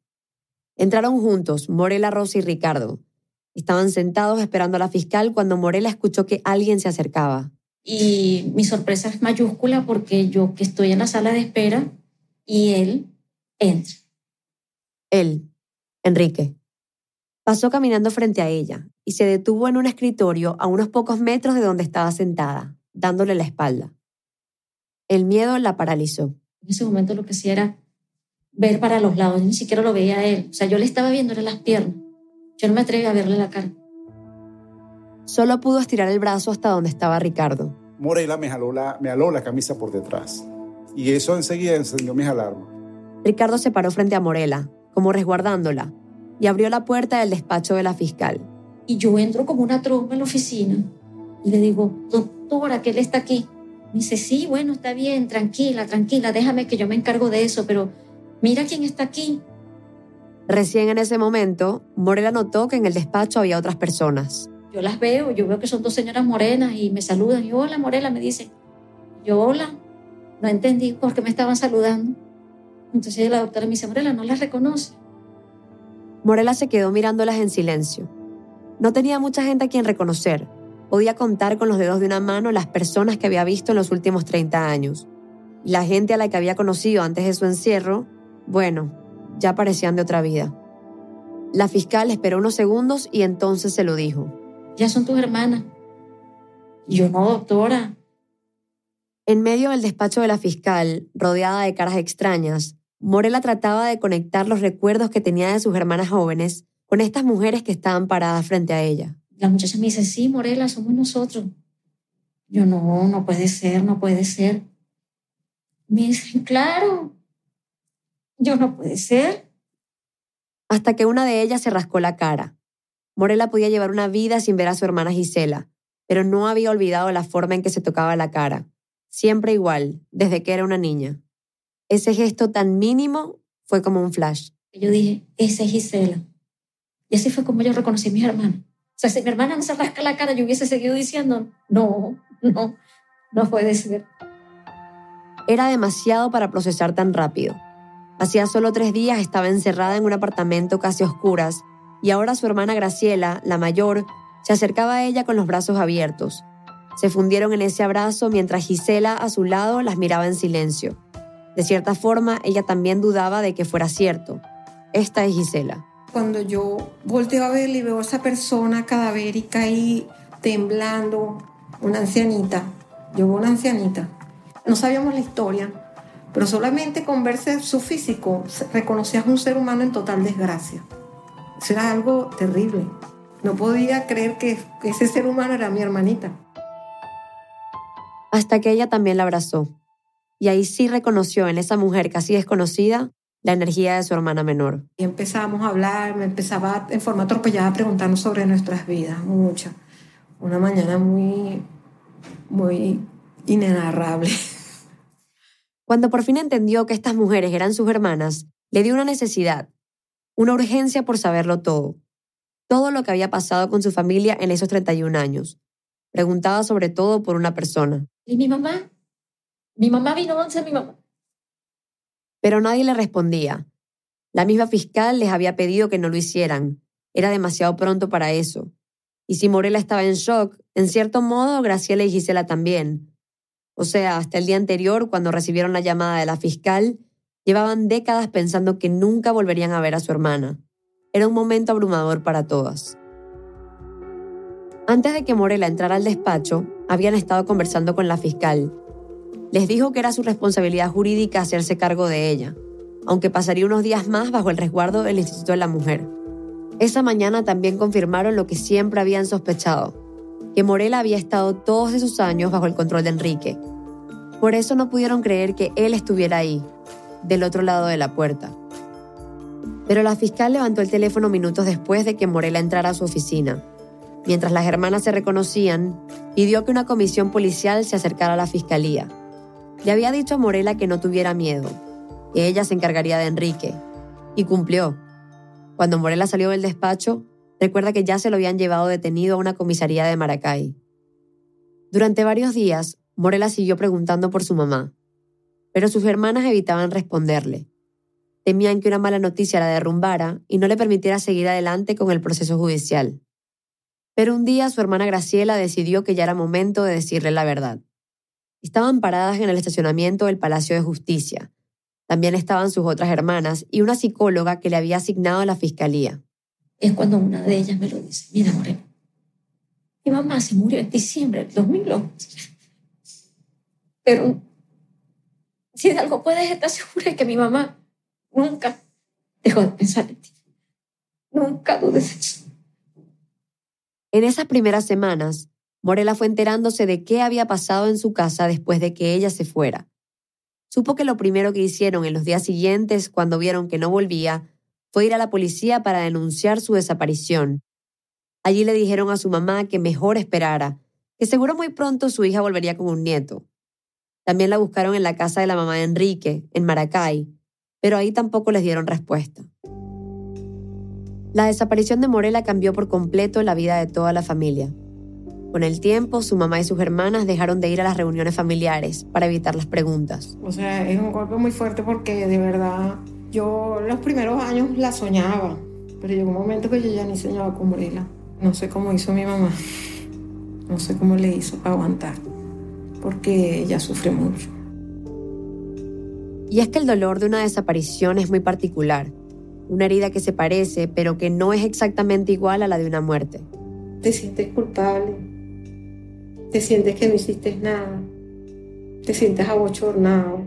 [SPEAKER 6] Entraron juntos, Morela, Rosa y Ricardo. Estaban sentados esperando a la fiscal cuando Morela escuchó que alguien se acercaba.
[SPEAKER 4] Y mi sorpresa es mayúscula porque yo que estoy en la sala de espera y él entra.
[SPEAKER 6] Él, Enrique. Pasó caminando frente a ella y se detuvo en un escritorio a unos pocos metros de donde estaba sentada, dándole la espalda. El miedo la paralizó.
[SPEAKER 4] En ese momento lo que hacía era ver para los lados, ni siquiera lo veía a él. O sea, yo le estaba viendo las piernas. Yo no me atreví a verle la cara.
[SPEAKER 6] Solo pudo estirar el brazo hasta donde estaba Ricardo.
[SPEAKER 16] Morela me, jaló la, me aló la camisa por detrás. Y eso enseguida encendió mis alarmas.
[SPEAKER 6] Ricardo se paró frente a Morela, como resguardándola, y abrió la puerta del despacho de la fiscal.
[SPEAKER 4] Y yo entro como una trompa en la oficina y le digo, doctora, que él está aquí. Me dice, sí, bueno, está bien, tranquila, tranquila, déjame que yo me encargo de eso, pero mira quién está aquí.
[SPEAKER 6] Recién en ese momento, Morela notó que en el despacho había otras personas.
[SPEAKER 4] Yo las veo, yo veo que son dos señoras morenas y me saludan. Y hola, Morela, me dice. Yo, hola. No entendí por qué me estaban saludando. Entonces la doctora me dice, Morela, ¿no las reconoce?
[SPEAKER 6] Morela se quedó mirándolas en silencio. No tenía mucha gente a quien reconocer. Podía contar con los dedos de una mano las personas que había visto en los últimos 30 años. La gente a la que había conocido antes de su encierro, bueno, ya parecían de otra vida. La fiscal esperó unos segundos y entonces se lo dijo.
[SPEAKER 4] Ya son tus hermanas. Yo no, doctora.
[SPEAKER 6] En medio del despacho de la fiscal, rodeada de caras extrañas, Morela trataba de conectar los recuerdos que tenía de sus hermanas jóvenes con estas mujeres que estaban paradas frente a ella.
[SPEAKER 4] La muchacha me dice, sí, Morela, somos nosotros. Yo no, no puede ser, no puede ser. Me dicen, claro, yo no puede ser.
[SPEAKER 6] Hasta que una de ellas se rascó la cara. Morela podía llevar una vida sin ver a su hermana Gisela, pero no había olvidado la forma en que se tocaba la cara. Siempre igual, desde que era una niña. Ese gesto tan mínimo fue como un flash.
[SPEAKER 4] Yo dije, esa es Gisela. Y así fue como yo reconocí a mi hermana. O sea, si mi hermana no se rasca la cara, yo hubiese seguido diciendo, no, no. No puede ser.
[SPEAKER 6] Era demasiado para procesar tan rápido. Hacía solo tres días estaba encerrada en un apartamento casi a oscuras y ahora su hermana Graciela, la mayor, se acercaba a ella con los brazos abiertos. Se fundieron en ese abrazo mientras Gisela a su lado las miraba en silencio. De cierta forma, ella también dudaba de que fuera cierto. Esta es Gisela.
[SPEAKER 18] Cuando yo volteo a verle y veo a esa persona cadavérica ahí temblando, una ancianita, yo veo una ancianita. No sabíamos la historia, pero solamente con verse su físico reconocías un ser humano en total desgracia. Eso era algo terrible. No podía creer que ese ser humano era mi hermanita.
[SPEAKER 6] Hasta que ella también la abrazó. Y ahí sí reconoció en esa mujer casi desconocida la energía de su hermana menor.
[SPEAKER 18] Y empezamos a hablar, me empezaba en forma atropellada a preguntarnos sobre nuestras vidas, mucho. Una mañana muy, muy inenarrable.
[SPEAKER 6] Cuando por fin entendió que estas mujeres eran sus hermanas, le dio una necesidad, una urgencia por saberlo todo. Todo lo que había pasado con su familia en esos 31 años. Preguntaba sobre todo por una persona.
[SPEAKER 4] ¿Y mi mamá? Mi mamá vino once, mi mamá.
[SPEAKER 6] Pero nadie le respondía. La misma fiscal les había pedido que no lo hicieran. Era demasiado pronto para eso. Y si Morela estaba en shock, en cierto modo Graciela y Gisela también. O sea, hasta el día anterior, cuando recibieron la llamada de la fiscal, Llevaban décadas pensando que nunca volverían a ver a su hermana. Era un momento abrumador para todas. Antes de que Morela entrara al despacho, habían estado conversando con la fiscal. Les dijo que era su responsabilidad jurídica hacerse cargo de ella, aunque pasaría unos días más bajo el resguardo del Instituto de la Mujer. Esa mañana también confirmaron lo que siempre habían sospechado, que Morela había estado todos esos años bajo el control de Enrique. Por eso no pudieron creer que él estuviera ahí, del otro lado de la puerta. Pero la fiscal levantó el teléfono minutos después de que Morela entrara a su oficina. Mientras las hermanas se reconocían, pidió que una comisión policial se acercara a la fiscalía. Le había dicho a Morela que no tuviera miedo, que ella se encargaría de Enrique. Y cumplió. Cuando Morela salió del despacho, recuerda que ya se lo habían llevado detenido a una comisaría de Maracay. Durante varios días, Morela siguió preguntando por su mamá pero sus hermanas evitaban responderle. Temían que una mala noticia la derrumbara y no le permitiera seguir adelante con el proceso judicial. Pero un día su hermana Graciela decidió que ya era momento de decirle la verdad. Estaban paradas en el estacionamiento del Palacio de Justicia. También estaban sus otras hermanas y una psicóloga que le había asignado a la fiscalía.
[SPEAKER 4] Es cuando una de ellas me lo dice, mira Moreno, mi mamá se murió en diciembre del 2011. Pero si de algo puedes estar segura de que mi mamá nunca dejó de pensar en ti. Nunca dudes eso.
[SPEAKER 6] En esas primeras semanas, Morela fue enterándose de qué había pasado en su casa después de que ella se fuera. Supo que lo primero que hicieron en los días siguientes, cuando vieron que no volvía, fue ir a la policía para denunciar su desaparición. Allí le dijeron a su mamá que mejor esperara, que seguro muy pronto su hija volvería con un nieto. También la buscaron en la casa de la mamá de Enrique, en Maracay, pero ahí tampoco les dieron respuesta. La desaparición de Morela cambió por completo la vida de toda la familia. Con el tiempo, su mamá y sus hermanas dejaron de ir a las reuniones familiares para evitar las preguntas.
[SPEAKER 18] O sea, es un golpe muy fuerte porque de verdad yo los primeros años la soñaba, pero llegó un momento que yo ya ni soñaba con Morela. No sé cómo hizo mi mamá, no sé cómo le hizo para aguantar porque ella sufre mucho.
[SPEAKER 6] Y es que el dolor de una desaparición es muy particular, una herida que se parece, pero que no es exactamente igual a la de una muerte.
[SPEAKER 18] Te sientes culpable, te sientes que no hiciste nada, te sientes abochornado.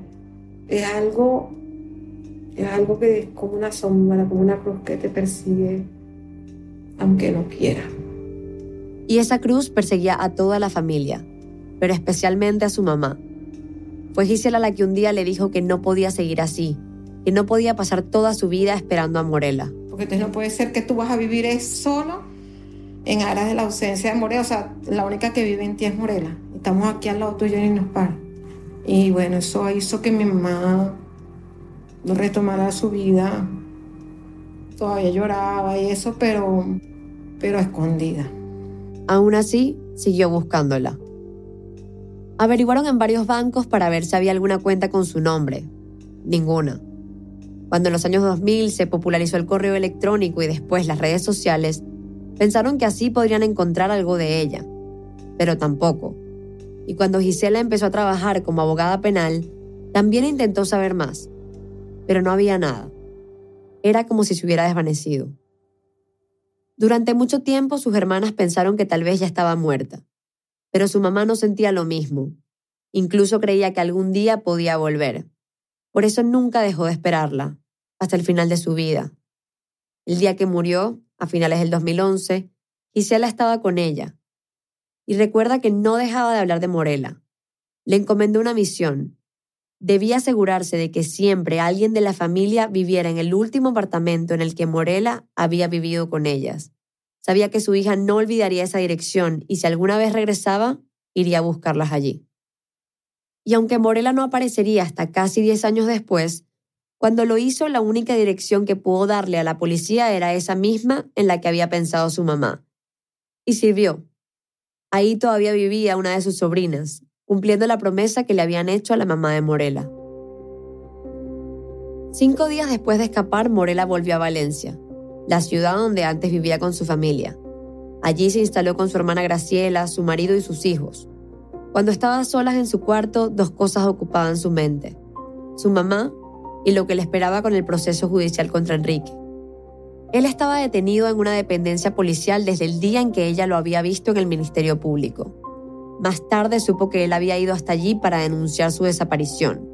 [SPEAKER 18] Es algo, es algo que es como una sombra, como una cruz que te persigue, aunque no quiera.
[SPEAKER 6] Y esa cruz perseguía a toda la familia, pero especialmente a su mamá. Fue Gisela la que un día le dijo que no podía seguir así, que no podía pasar toda su vida esperando a Morela.
[SPEAKER 18] Porque entonces no puede ser que tú vas a vivir solo en aras de la ausencia de Morela. O sea, la única que vive en ti es Morela. Estamos aquí al lado tuyo y nos para. Y bueno, eso hizo que mi mamá no retomara su vida. Todavía lloraba y eso, pero, pero escondida.
[SPEAKER 6] Aún así, siguió buscándola. Averiguaron en varios bancos para ver si había alguna cuenta con su nombre. Ninguna. Cuando en los años 2000 se popularizó el correo electrónico y después las redes sociales, pensaron que así podrían encontrar algo de ella. Pero tampoco. Y cuando Gisela empezó a trabajar como abogada penal, también intentó saber más. Pero no había nada. Era como si se hubiera desvanecido. Durante mucho tiempo sus hermanas pensaron que tal vez ya estaba muerta, pero su mamá no sentía lo mismo. Incluso creía que algún día podía volver. Por eso nunca dejó de esperarla, hasta el final de su vida. El día que murió, a finales del 2011, Gisela estaba con ella. Y recuerda que no dejaba de hablar de Morela. Le encomendó una misión. Debía asegurarse de que siempre alguien de la familia viviera en el último apartamento en el que Morela había vivido con ellas. Sabía que su hija no olvidaría esa dirección y si alguna vez regresaba, iría a buscarlas allí. Y aunque Morela no aparecería hasta casi 10 años después, cuando lo hizo la única dirección que pudo darle a la policía era esa misma en la que había pensado su mamá. Y sirvió. Ahí todavía vivía una de sus sobrinas, cumpliendo la promesa que le habían hecho a la mamá de Morela. Cinco días después de escapar, Morela volvió a Valencia, la ciudad donde antes vivía con su familia. Allí se instaló con su hermana Graciela, su marido y sus hijos. Cuando estaba solas en su cuarto, dos cosas ocupaban su mente. Su mamá y lo que le esperaba con el proceso judicial contra Enrique. Él estaba detenido en una dependencia policial desde el día en que ella lo había visto en el Ministerio Público. Más tarde supo que él había ido hasta allí para denunciar su desaparición.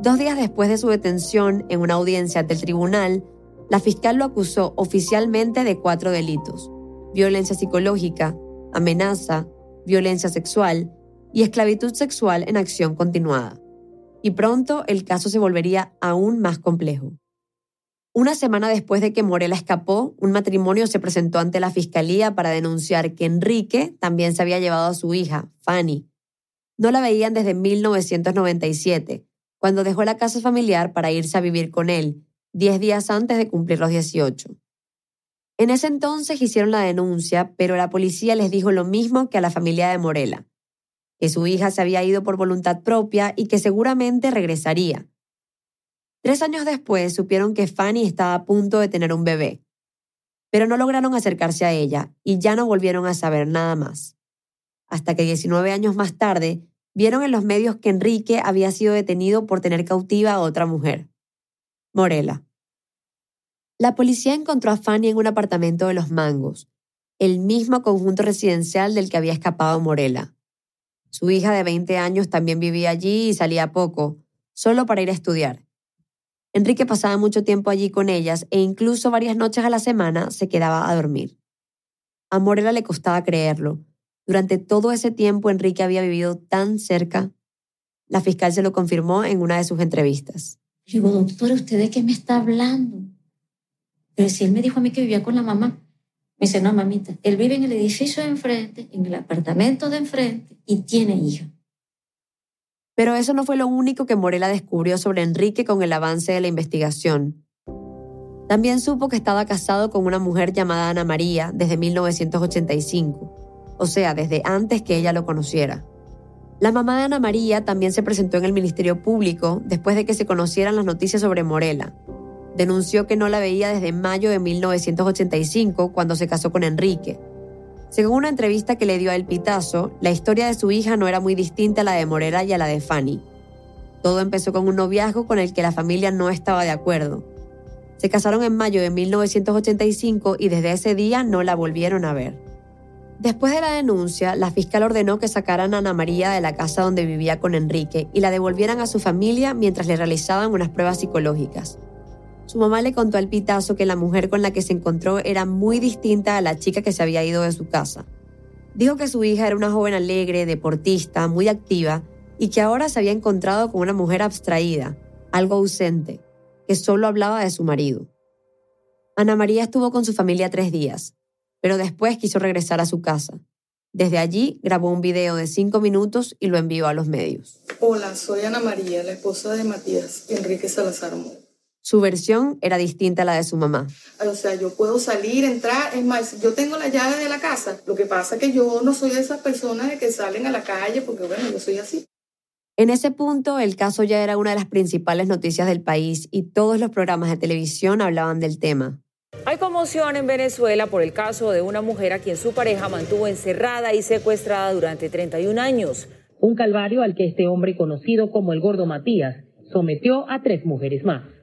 [SPEAKER 6] Dos días después de su detención en una audiencia del tribunal, la fiscal lo acusó oficialmente de cuatro delitos. Violencia psicológica, amenaza, violencia sexual y esclavitud sexual en acción continuada. Y pronto el caso se volvería aún más complejo. Una semana después de que Morela escapó, un matrimonio se presentó ante la fiscalía para denunciar que Enrique también se había llevado a su hija, Fanny. No la veían desde 1997, cuando dejó la casa familiar para irse a vivir con él, diez días antes de cumplir los 18. En ese entonces hicieron la denuncia, pero la policía les dijo lo mismo que a la familia de Morela, que su hija se había ido por voluntad propia y que seguramente regresaría Tres años después supieron que Fanny estaba a punto de tener un bebé, pero no lograron acercarse a ella y ya no volvieron a saber nada más. Hasta que 19 años más tarde vieron en los medios que Enrique había sido detenido por tener cautiva a otra mujer, Morela. La policía encontró a Fanny en un apartamento de Los Mangos, el mismo conjunto residencial del que había escapado Morela. Su hija de 20 años también vivía allí y salía poco, solo para ir a estudiar. Enrique pasaba mucho tiempo allí con ellas e incluso varias noches a la semana se quedaba a dormir. A Morela le costaba creerlo. Durante todo ese tiempo Enrique había vivido tan cerca. La fiscal se lo confirmó en una de sus entrevistas.
[SPEAKER 4] Digo, doctora, ¿usted de qué me está hablando? Pero si él me dijo a mí que vivía con la mamá. Me dice, no, mamita, él vive en el edificio de enfrente, en el apartamento de enfrente y tiene hija.
[SPEAKER 6] Pero eso no fue lo único que Morela descubrió sobre Enrique con el avance de la investigación. También supo que estaba casado con una mujer llamada Ana María desde 1985, o sea, desde antes que ella lo conociera. La mamá de Ana María también se presentó en el Ministerio Público después de que se conocieran las noticias sobre Morela. Denunció que no la veía desde mayo de 1985, cuando se casó con Enrique, según una entrevista que le dio a El Pitazo, la historia de su hija no era muy distinta a la de Morera y a la de Fanny. Todo empezó con un noviazgo con el que la familia no estaba de acuerdo. Se casaron en mayo de 1985 y desde ese día no la volvieron a ver. Después de la denuncia, la fiscal ordenó que sacaran a Ana María de la casa donde vivía con Enrique y la devolvieran a su familia mientras le realizaban unas pruebas psicológicas. Su mamá le contó al pitazo que la mujer con la que se encontró era muy distinta a la chica que se había ido de su casa. Dijo que su hija era una joven alegre, deportista, muy activa, y que ahora se había encontrado con una mujer abstraída, algo ausente, que solo hablaba de su marido. Ana María estuvo con su familia tres días, pero después quiso regresar a su casa. Desde allí grabó un video de cinco minutos y lo envió a los medios.
[SPEAKER 19] Hola, soy Ana María, la esposa de Matías, Enrique Salazar
[SPEAKER 6] Su versión era distinta a la de su mamá.
[SPEAKER 19] O sea, yo puedo salir, entrar, es más, yo tengo la llave de la casa. Lo que pasa es que yo no soy de esas personas de que salen a la calle porque, bueno, yo soy así.
[SPEAKER 6] En ese punto, el caso ya era una de las principales noticias del país y todos los programas de televisión hablaban del tema.
[SPEAKER 20] Hay conmoción en Venezuela por el caso de una mujer a quien su pareja mantuvo encerrada y secuestrada durante 31 años.
[SPEAKER 21] Un calvario al que este hombre conocido como el gordo Matías sometió a tres mujeres más.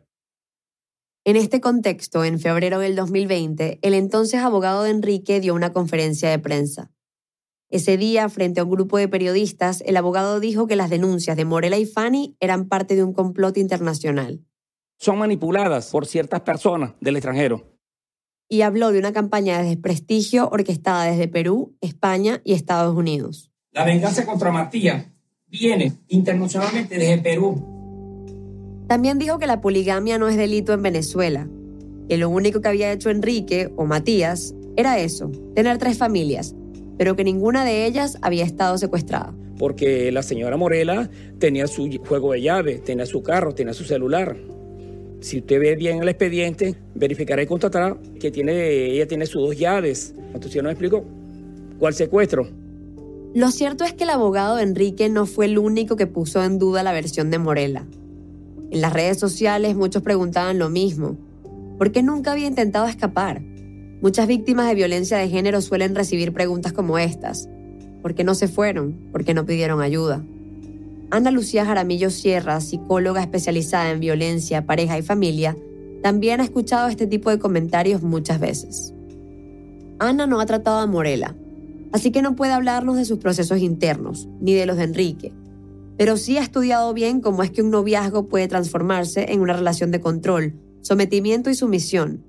[SPEAKER 6] En este contexto, en febrero del 2020, el entonces abogado de Enrique dio una conferencia de prensa. Ese día, frente a un grupo de periodistas, el abogado dijo que las denuncias de Morela y Fanny eran parte de un complot internacional.
[SPEAKER 22] Son manipuladas por ciertas personas del extranjero
[SPEAKER 6] y habló de una campaña de desprestigio orquestada desde Perú, España y Estados Unidos.
[SPEAKER 22] La venganza contra Matías viene internacionalmente desde Perú.
[SPEAKER 6] También dijo que la poligamia no es delito en Venezuela, que lo único que había hecho Enrique o Matías era eso, tener tres familias, pero que ninguna de ellas había estado secuestrada.
[SPEAKER 22] Porque la señora Morela tenía su juego de llave, tenía su carro, tenía su celular. Si usted ve bien el expediente, verificará y constatará que tiene, ella tiene sus dos llaves. Entonces, ¿no me explico? ¿Cuál secuestro?
[SPEAKER 6] Lo cierto es que el abogado Enrique no fue el único que puso en duda la versión de Morela. En las redes sociales muchos preguntaban lo mismo. ¿Por qué nunca había intentado escapar? Muchas víctimas de violencia de género suelen recibir preguntas como estas. ¿Por qué no se fueron? ¿Por qué no pidieron ayuda? Ana Lucía Jaramillo Sierra, psicóloga especializada en violencia, pareja y familia, también ha escuchado este tipo de comentarios muchas veces. Ana no ha tratado a Morela, así que no puede hablarnos de sus procesos internos, ni de los de Enrique, pero sí ha estudiado bien cómo es que un noviazgo puede transformarse en una relación de control, sometimiento y sumisión.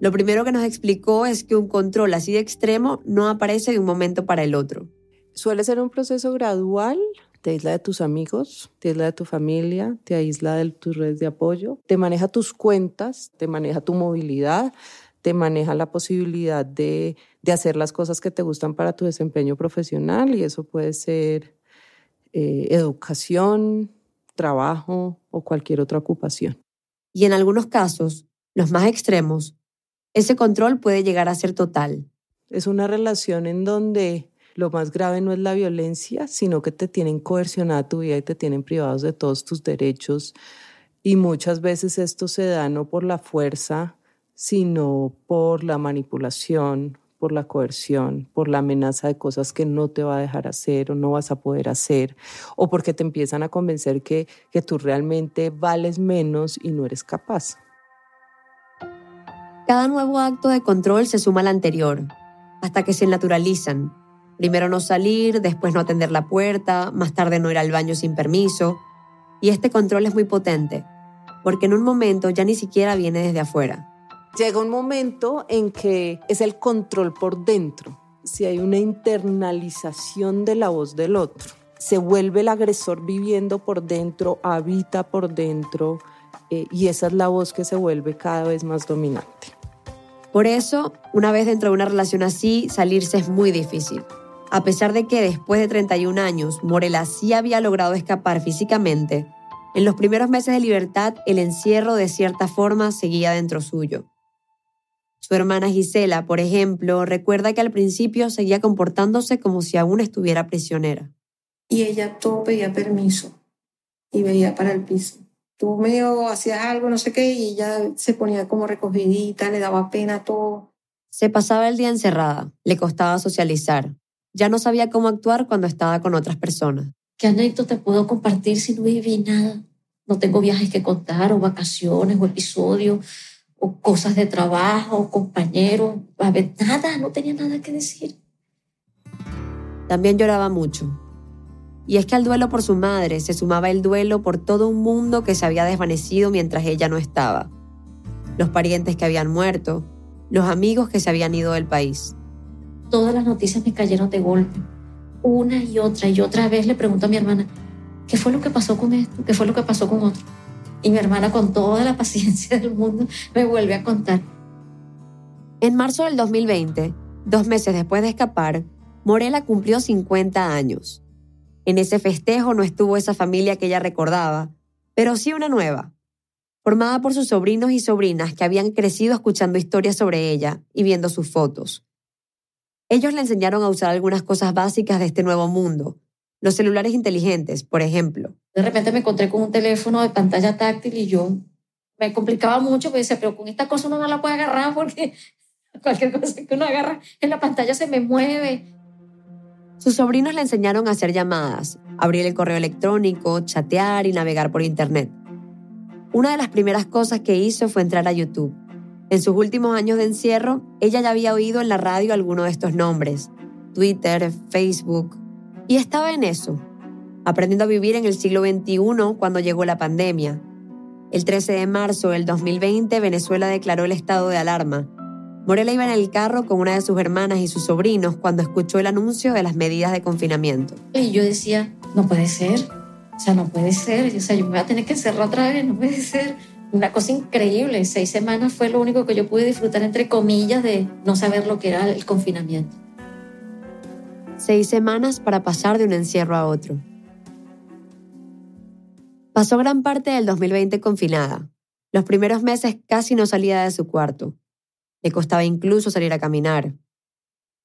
[SPEAKER 6] Lo primero que nos explicó es que un control así de extremo no aparece de un momento para el otro.
[SPEAKER 23] Suele ser un proceso gradual te aísla de tus amigos, te aísla de tu familia, te aísla de tus redes de apoyo, te maneja tus cuentas, te maneja tu movilidad, te maneja la posibilidad de, hacer las cosas que te gustan para tu desempeño profesional y eso puede ser eh, educación, trabajo o cualquier otra ocupación.
[SPEAKER 6] Y en algunos casos, los más extremos, ese control puede llegar a ser total.
[SPEAKER 23] Es una relación en donde lo más grave no es la violencia, sino que te tienen coercionada tu vida y te tienen privados de todos tus derechos. Y muchas veces esto se da no por la fuerza, sino por la manipulación, por la coerción, por la amenaza de cosas que no te va a dejar hacer o no vas a poder hacer, o porque te empiezan a convencer que, que tú realmente vales menos y no eres capaz.
[SPEAKER 6] Cada nuevo acto de control se suma al anterior, hasta que se naturalizan Primero no salir, después no atender la puerta, más tarde no ir al baño sin permiso. Y este control es muy potente, porque en un momento ya ni siquiera viene desde afuera.
[SPEAKER 23] Llega un momento en que es el control por dentro, si hay una internalización de la voz del otro. Se vuelve el agresor viviendo por dentro, habita por dentro, eh, y esa es la voz que se vuelve cada vez más dominante.
[SPEAKER 6] Por eso, una vez dentro de una relación así, salirse es muy difícil. A pesar de que después de 31 años Morela sí había logrado escapar físicamente, en los primeros meses de libertad el encierro de cierta forma seguía dentro suyo. Su hermana Gisela, por ejemplo, recuerda que al principio seguía comportándose como si aún estuviera prisionera.
[SPEAKER 18] Y ella todo pedía permiso y veía para el piso. Tú medio hacías algo, no sé qué, y ella se ponía como recogidita, le daba pena todo.
[SPEAKER 6] Se pasaba el día encerrada, le costaba socializar, ya no sabía cómo actuar cuando estaba con otras personas.
[SPEAKER 4] ¿Qué anécdota puedo compartir si no viví nada? No tengo viajes que contar, o vacaciones, o episodios, o cosas de trabajo, compañeros. A ver, nada, no tenía nada que decir.
[SPEAKER 6] También lloraba mucho. Y es que al duelo por su madre se sumaba el duelo por todo un mundo que se había desvanecido mientras ella no estaba. Los parientes que habían muerto, los amigos que se habían ido del país
[SPEAKER 4] todas las noticias me cayeron de golpe. Una y otra y otra vez le pregunto a mi hermana, ¿qué fue lo que pasó con esto? ¿Qué fue lo que pasó con otro? Y mi hermana con toda la paciencia del mundo me vuelve a contar.
[SPEAKER 6] En marzo del 2020, dos meses después de escapar, Morela cumplió 50 años. En ese festejo no estuvo esa familia que ella recordaba, pero sí una nueva. formada por sus sobrinos y sobrinas que habían crecido escuchando historias sobre ella y viendo sus fotos. Ellos le enseñaron a usar algunas cosas básicas de este nuevo mundo, los celulares inteligentes, por ejemplo.
[SPEAKER 4] De repente me encontré con un teléfono de pantalla táctil y yo me complicaba mucho, porque decía, pero con esta cosa uno no la puede agarrar porque cualquier cosa que uno agarra en la pantalla se me mueve.
[SPEAKER 6] Sus sobrinos le enseñaron a hacer llamadas, abrir el correo electrónico, chatear y navegar por Internet. Una de las primeras cosas que hizo fue entrar a YouTube. En sus últimos años de encierro, ella ya había oído en la radio alguno de estos nombres, Twitter, Facebook, y estaba en eso, aprendiendo a vivir en el siglo XXI cuando llegó la pandemia. El 13 de marzo del 2020, Venezuela declaró el estado de alarma Morela iba en el carro con una de sus hermanas y sus sobrinos cuando escuchó el anuncio de las medidas de confinamiento.
[SPEAKER 4] Y yo decía, no puede ser, o sea, no puede ser, o sea, yo me voy a tener que encerrar otra vez, no puede ser. Una cosa increíble, seis semanas fue lo único que yo pude disfrutar, entre comillas, de no saber lo que era el confinamiento.
[SPEAKER 6] Seis semanas para pasar de un encierro a otro. Pasó gran parte del 2020 confinada. Los primeros meses casi no salía de su cuarto. Le costaba incluso salir a caminar.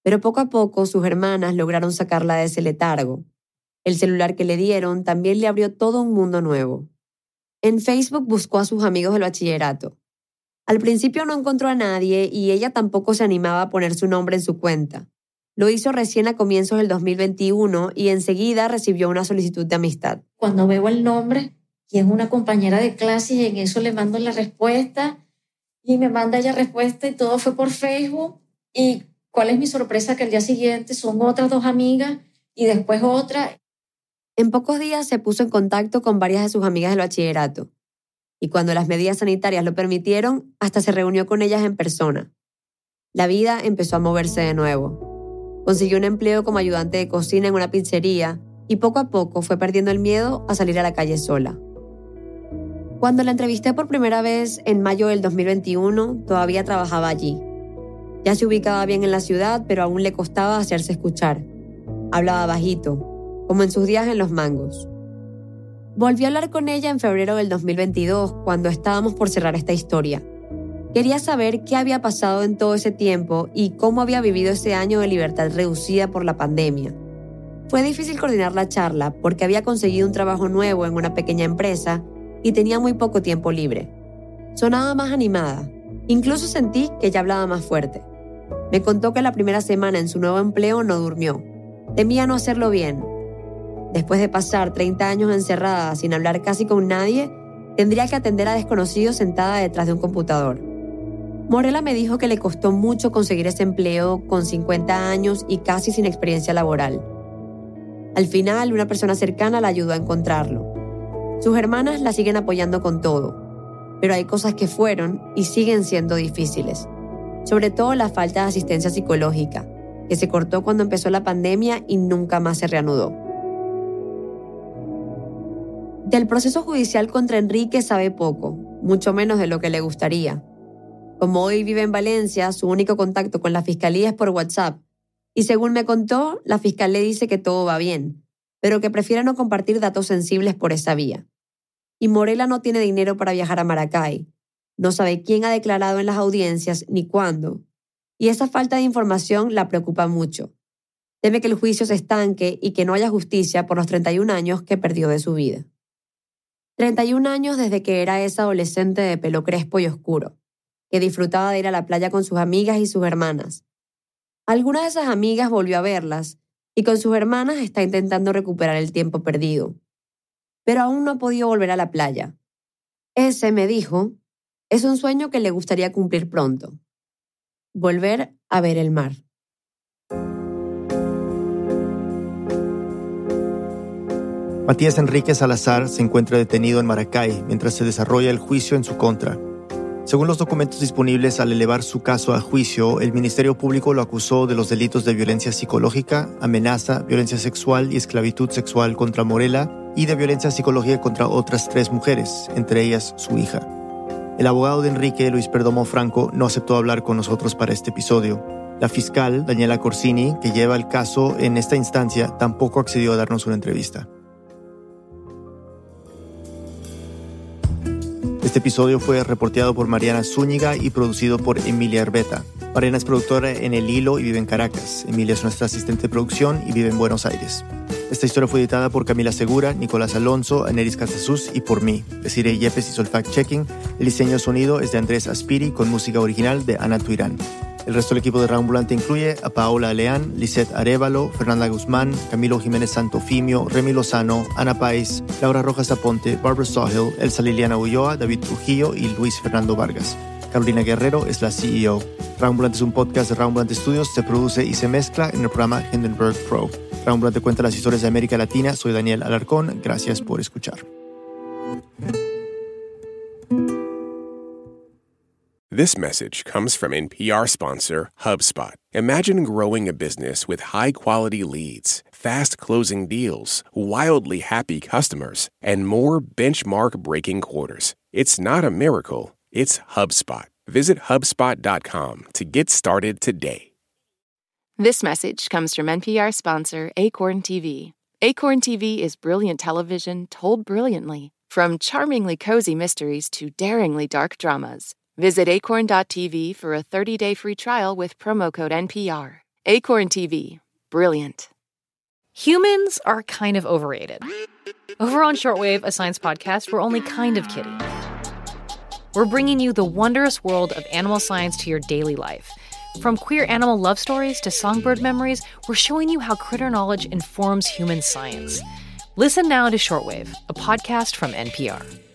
[SPEAKER 6] Pero poco a poco sus hermanas lograron sacarla de ese letargo. El celular que le dieron también le abrió todo un mundo nuevo. En Facebook buscó a sus amigos del bachillerato. Al principio no encontró a nadie y ella tampoco se animaba a poner su nombre en su cuenta. Lo hizo recién a comienzos del 2021 y enseguida recibió una solicitud de amistad.
[SPEAKER 4] Cuando veo el nombre, y es una compañera de clase y en eso le mando la respuesta, y me manda ella respuesta y todo fue por Facebook. Y cuál es mi sorpresa que el día siguiente son otras dos amigas y después otra.
[SPEAKER 6] En pocos días se puso en contacto con varias de sus amigas del bachillerato. Y cuando las medidas sanitarias lo permitieron, hasta se reunió con ellas en persona. La vida empezó a moverse de nuevo. Consiguió un empleo como ayudante de cocina en una pizzería y poco a poco fue perdiendo el miedo a salir a la calle sola. Cuando la entrevisté por primera vez en mayo del 2021, todavía trabajaba allí. Ya se ubicaba bien en la ciudad, pero aún le costaba hacerse escuchar. Hablaba bajito, como en sus días en los mangos. Volví a hablar con ella en febrero del 2022, cuando estábamos por cerrar esta historia. Quería saber qué había pasado en todo ese tiempo y cómo había vivido ese año de libertad reducida por la pandemia. Fue difícil coordinar la charla porque había conseguido un trabajo nuevo en una pequeña empresa y tenía muy poco tiempo libre. Sonaba más animada. Incluso sentí que ella hablaba más fuerte. Me contó que la primera semana en su nuevo empleo no durmió. Temía no hacerlo bien. Después de pasar 30 años encerrada sin hablar casi con nadie, tendría que atender a desconocidos sentada detrás de un computador. Morela me dijo que le costó mucho conseguir ese empleo con 50 años y casi sin experiencia laboral. Al final, una persona cercana la ayudó a encontrarlo. Sus hermanas la siguen apoyando con todo, pero hay cosas que fueron y siguen siendo difíciles, sobre todo la falta de asistencia psicológica, que se cortó cuando empezó la pandemia y nunca más se reanudó. Del proceso judicial contra Enrique sabe poco, mucho menos de lo que le gustaría. Como hoy vive en Valencia, su único contacto con la fiscalía es por WhatsApp, y según me contó, la fiscal le dice que todo va bien, pero que prefiere no compartir datos sensibles por esa vía. Y Morela no tiene dinero para viajar a Maracay. No sabe quién ha declarado en las audiencias ni cuándo. Y esa falta de información la preocupa mucho. Teme que el juicio se estanque y que no haya justicia por los 31 años que perdió de su vida. 31 años desde que era esa adolescente de pelo crespo y oscuro, que disfrutaba de ir a la playa con sus amigas y sus hermanas. Alguna de esas amigas volvió a verlas y con sus hermanas está intentando recuperar el tiempo perdido. Pero aún no ha podido volver a la playa. Ese, me dijo, es un sueño que le gustaría cumplir pronto. Volver a ver el mar.
[SPEAKER 3] Matías Enrique Salazar se encuentra detenido en Maracay mientras se desarrolla el juicio en su contra. Según los documentos disponibles al elevar su caso a juicio, el Ministerio Público lo acusó de los delitos de violencia psicológica, amenaza, violencia sexual y esclavitud sexual contra Morela y de violencia psicológica contra otras tres mujeres, entre ellas su hija. El abogado de Enrique, Luis Perdomo Franco, no aceptó hablar con nosotros para este episodio. La fiscal, Daniela Corsini, que lleva el caso en esta instancia, tampoco accedió a darnos una entrevista. Este episodio fue reporteado por Mariana Zúñiga y producido por Emilia Herbeta. Mariana es productora en El Hilo y vive en Caracas. Emilia es nuestra asistente de producción y vive en Buenos Aires. Esta historia fue editada por Camila Segura, Nicolás Alonso, Aneris Castasus y por mí. Desiree Yepes hizo el fact-checking. El diseño de sonido es de Andrés Aspiri con música original de Ana Tuirán. El resto del equipo de Rambulante incluye a Paola Leán, Lisette Arevalo, Fernanda Guzmán, Camilo Jiménez Santofimio, Remy Lozano, Ana Páez, Laura Rojas Aponte, Barbara Sawhill, Elsa Liliana Ulloa, David Trujillo y Luis Fernando Vargas. Carolina Guerrero es la CEO. Rambulante es un podcast de Rambulante Studios, se produce y se mezcla en el programa Hindenburg Pro. Rambulante cuenta las historias de América Latina. Soy Daniel Alarcón. Gracias por escuchar.
[SPEAKER 1] This message comes from NPR sponsor HubSpot. Imagine growing a business with high quality leads, fast closing deals, wildly happy customers, and more benchmark breaking quarters. It's not a miracle, it's HubSpot. Visit HubSpot.com to get started today.
[SPEAKER 2] This message comes from NPR sponsor Acorn TV. Acorn TV is brilliant television told brilliantly, from charmingly cozy mysteries to daringly dark dramas. Visit acorn.tv for a 30 day free trial with promo code NPR. Acorn TV, brilliant.
[SPEAKER 24] Humans are kind of overrated. Over on Shortwave, a science podcast, we're only kind of kidding. We're bringing you the wondrous world of animal science to your daily life. From queer animal love stories to songbird memories, we're showing you how critter knowledge informs human science. Listen now to Shortwave, a podcast from NPR.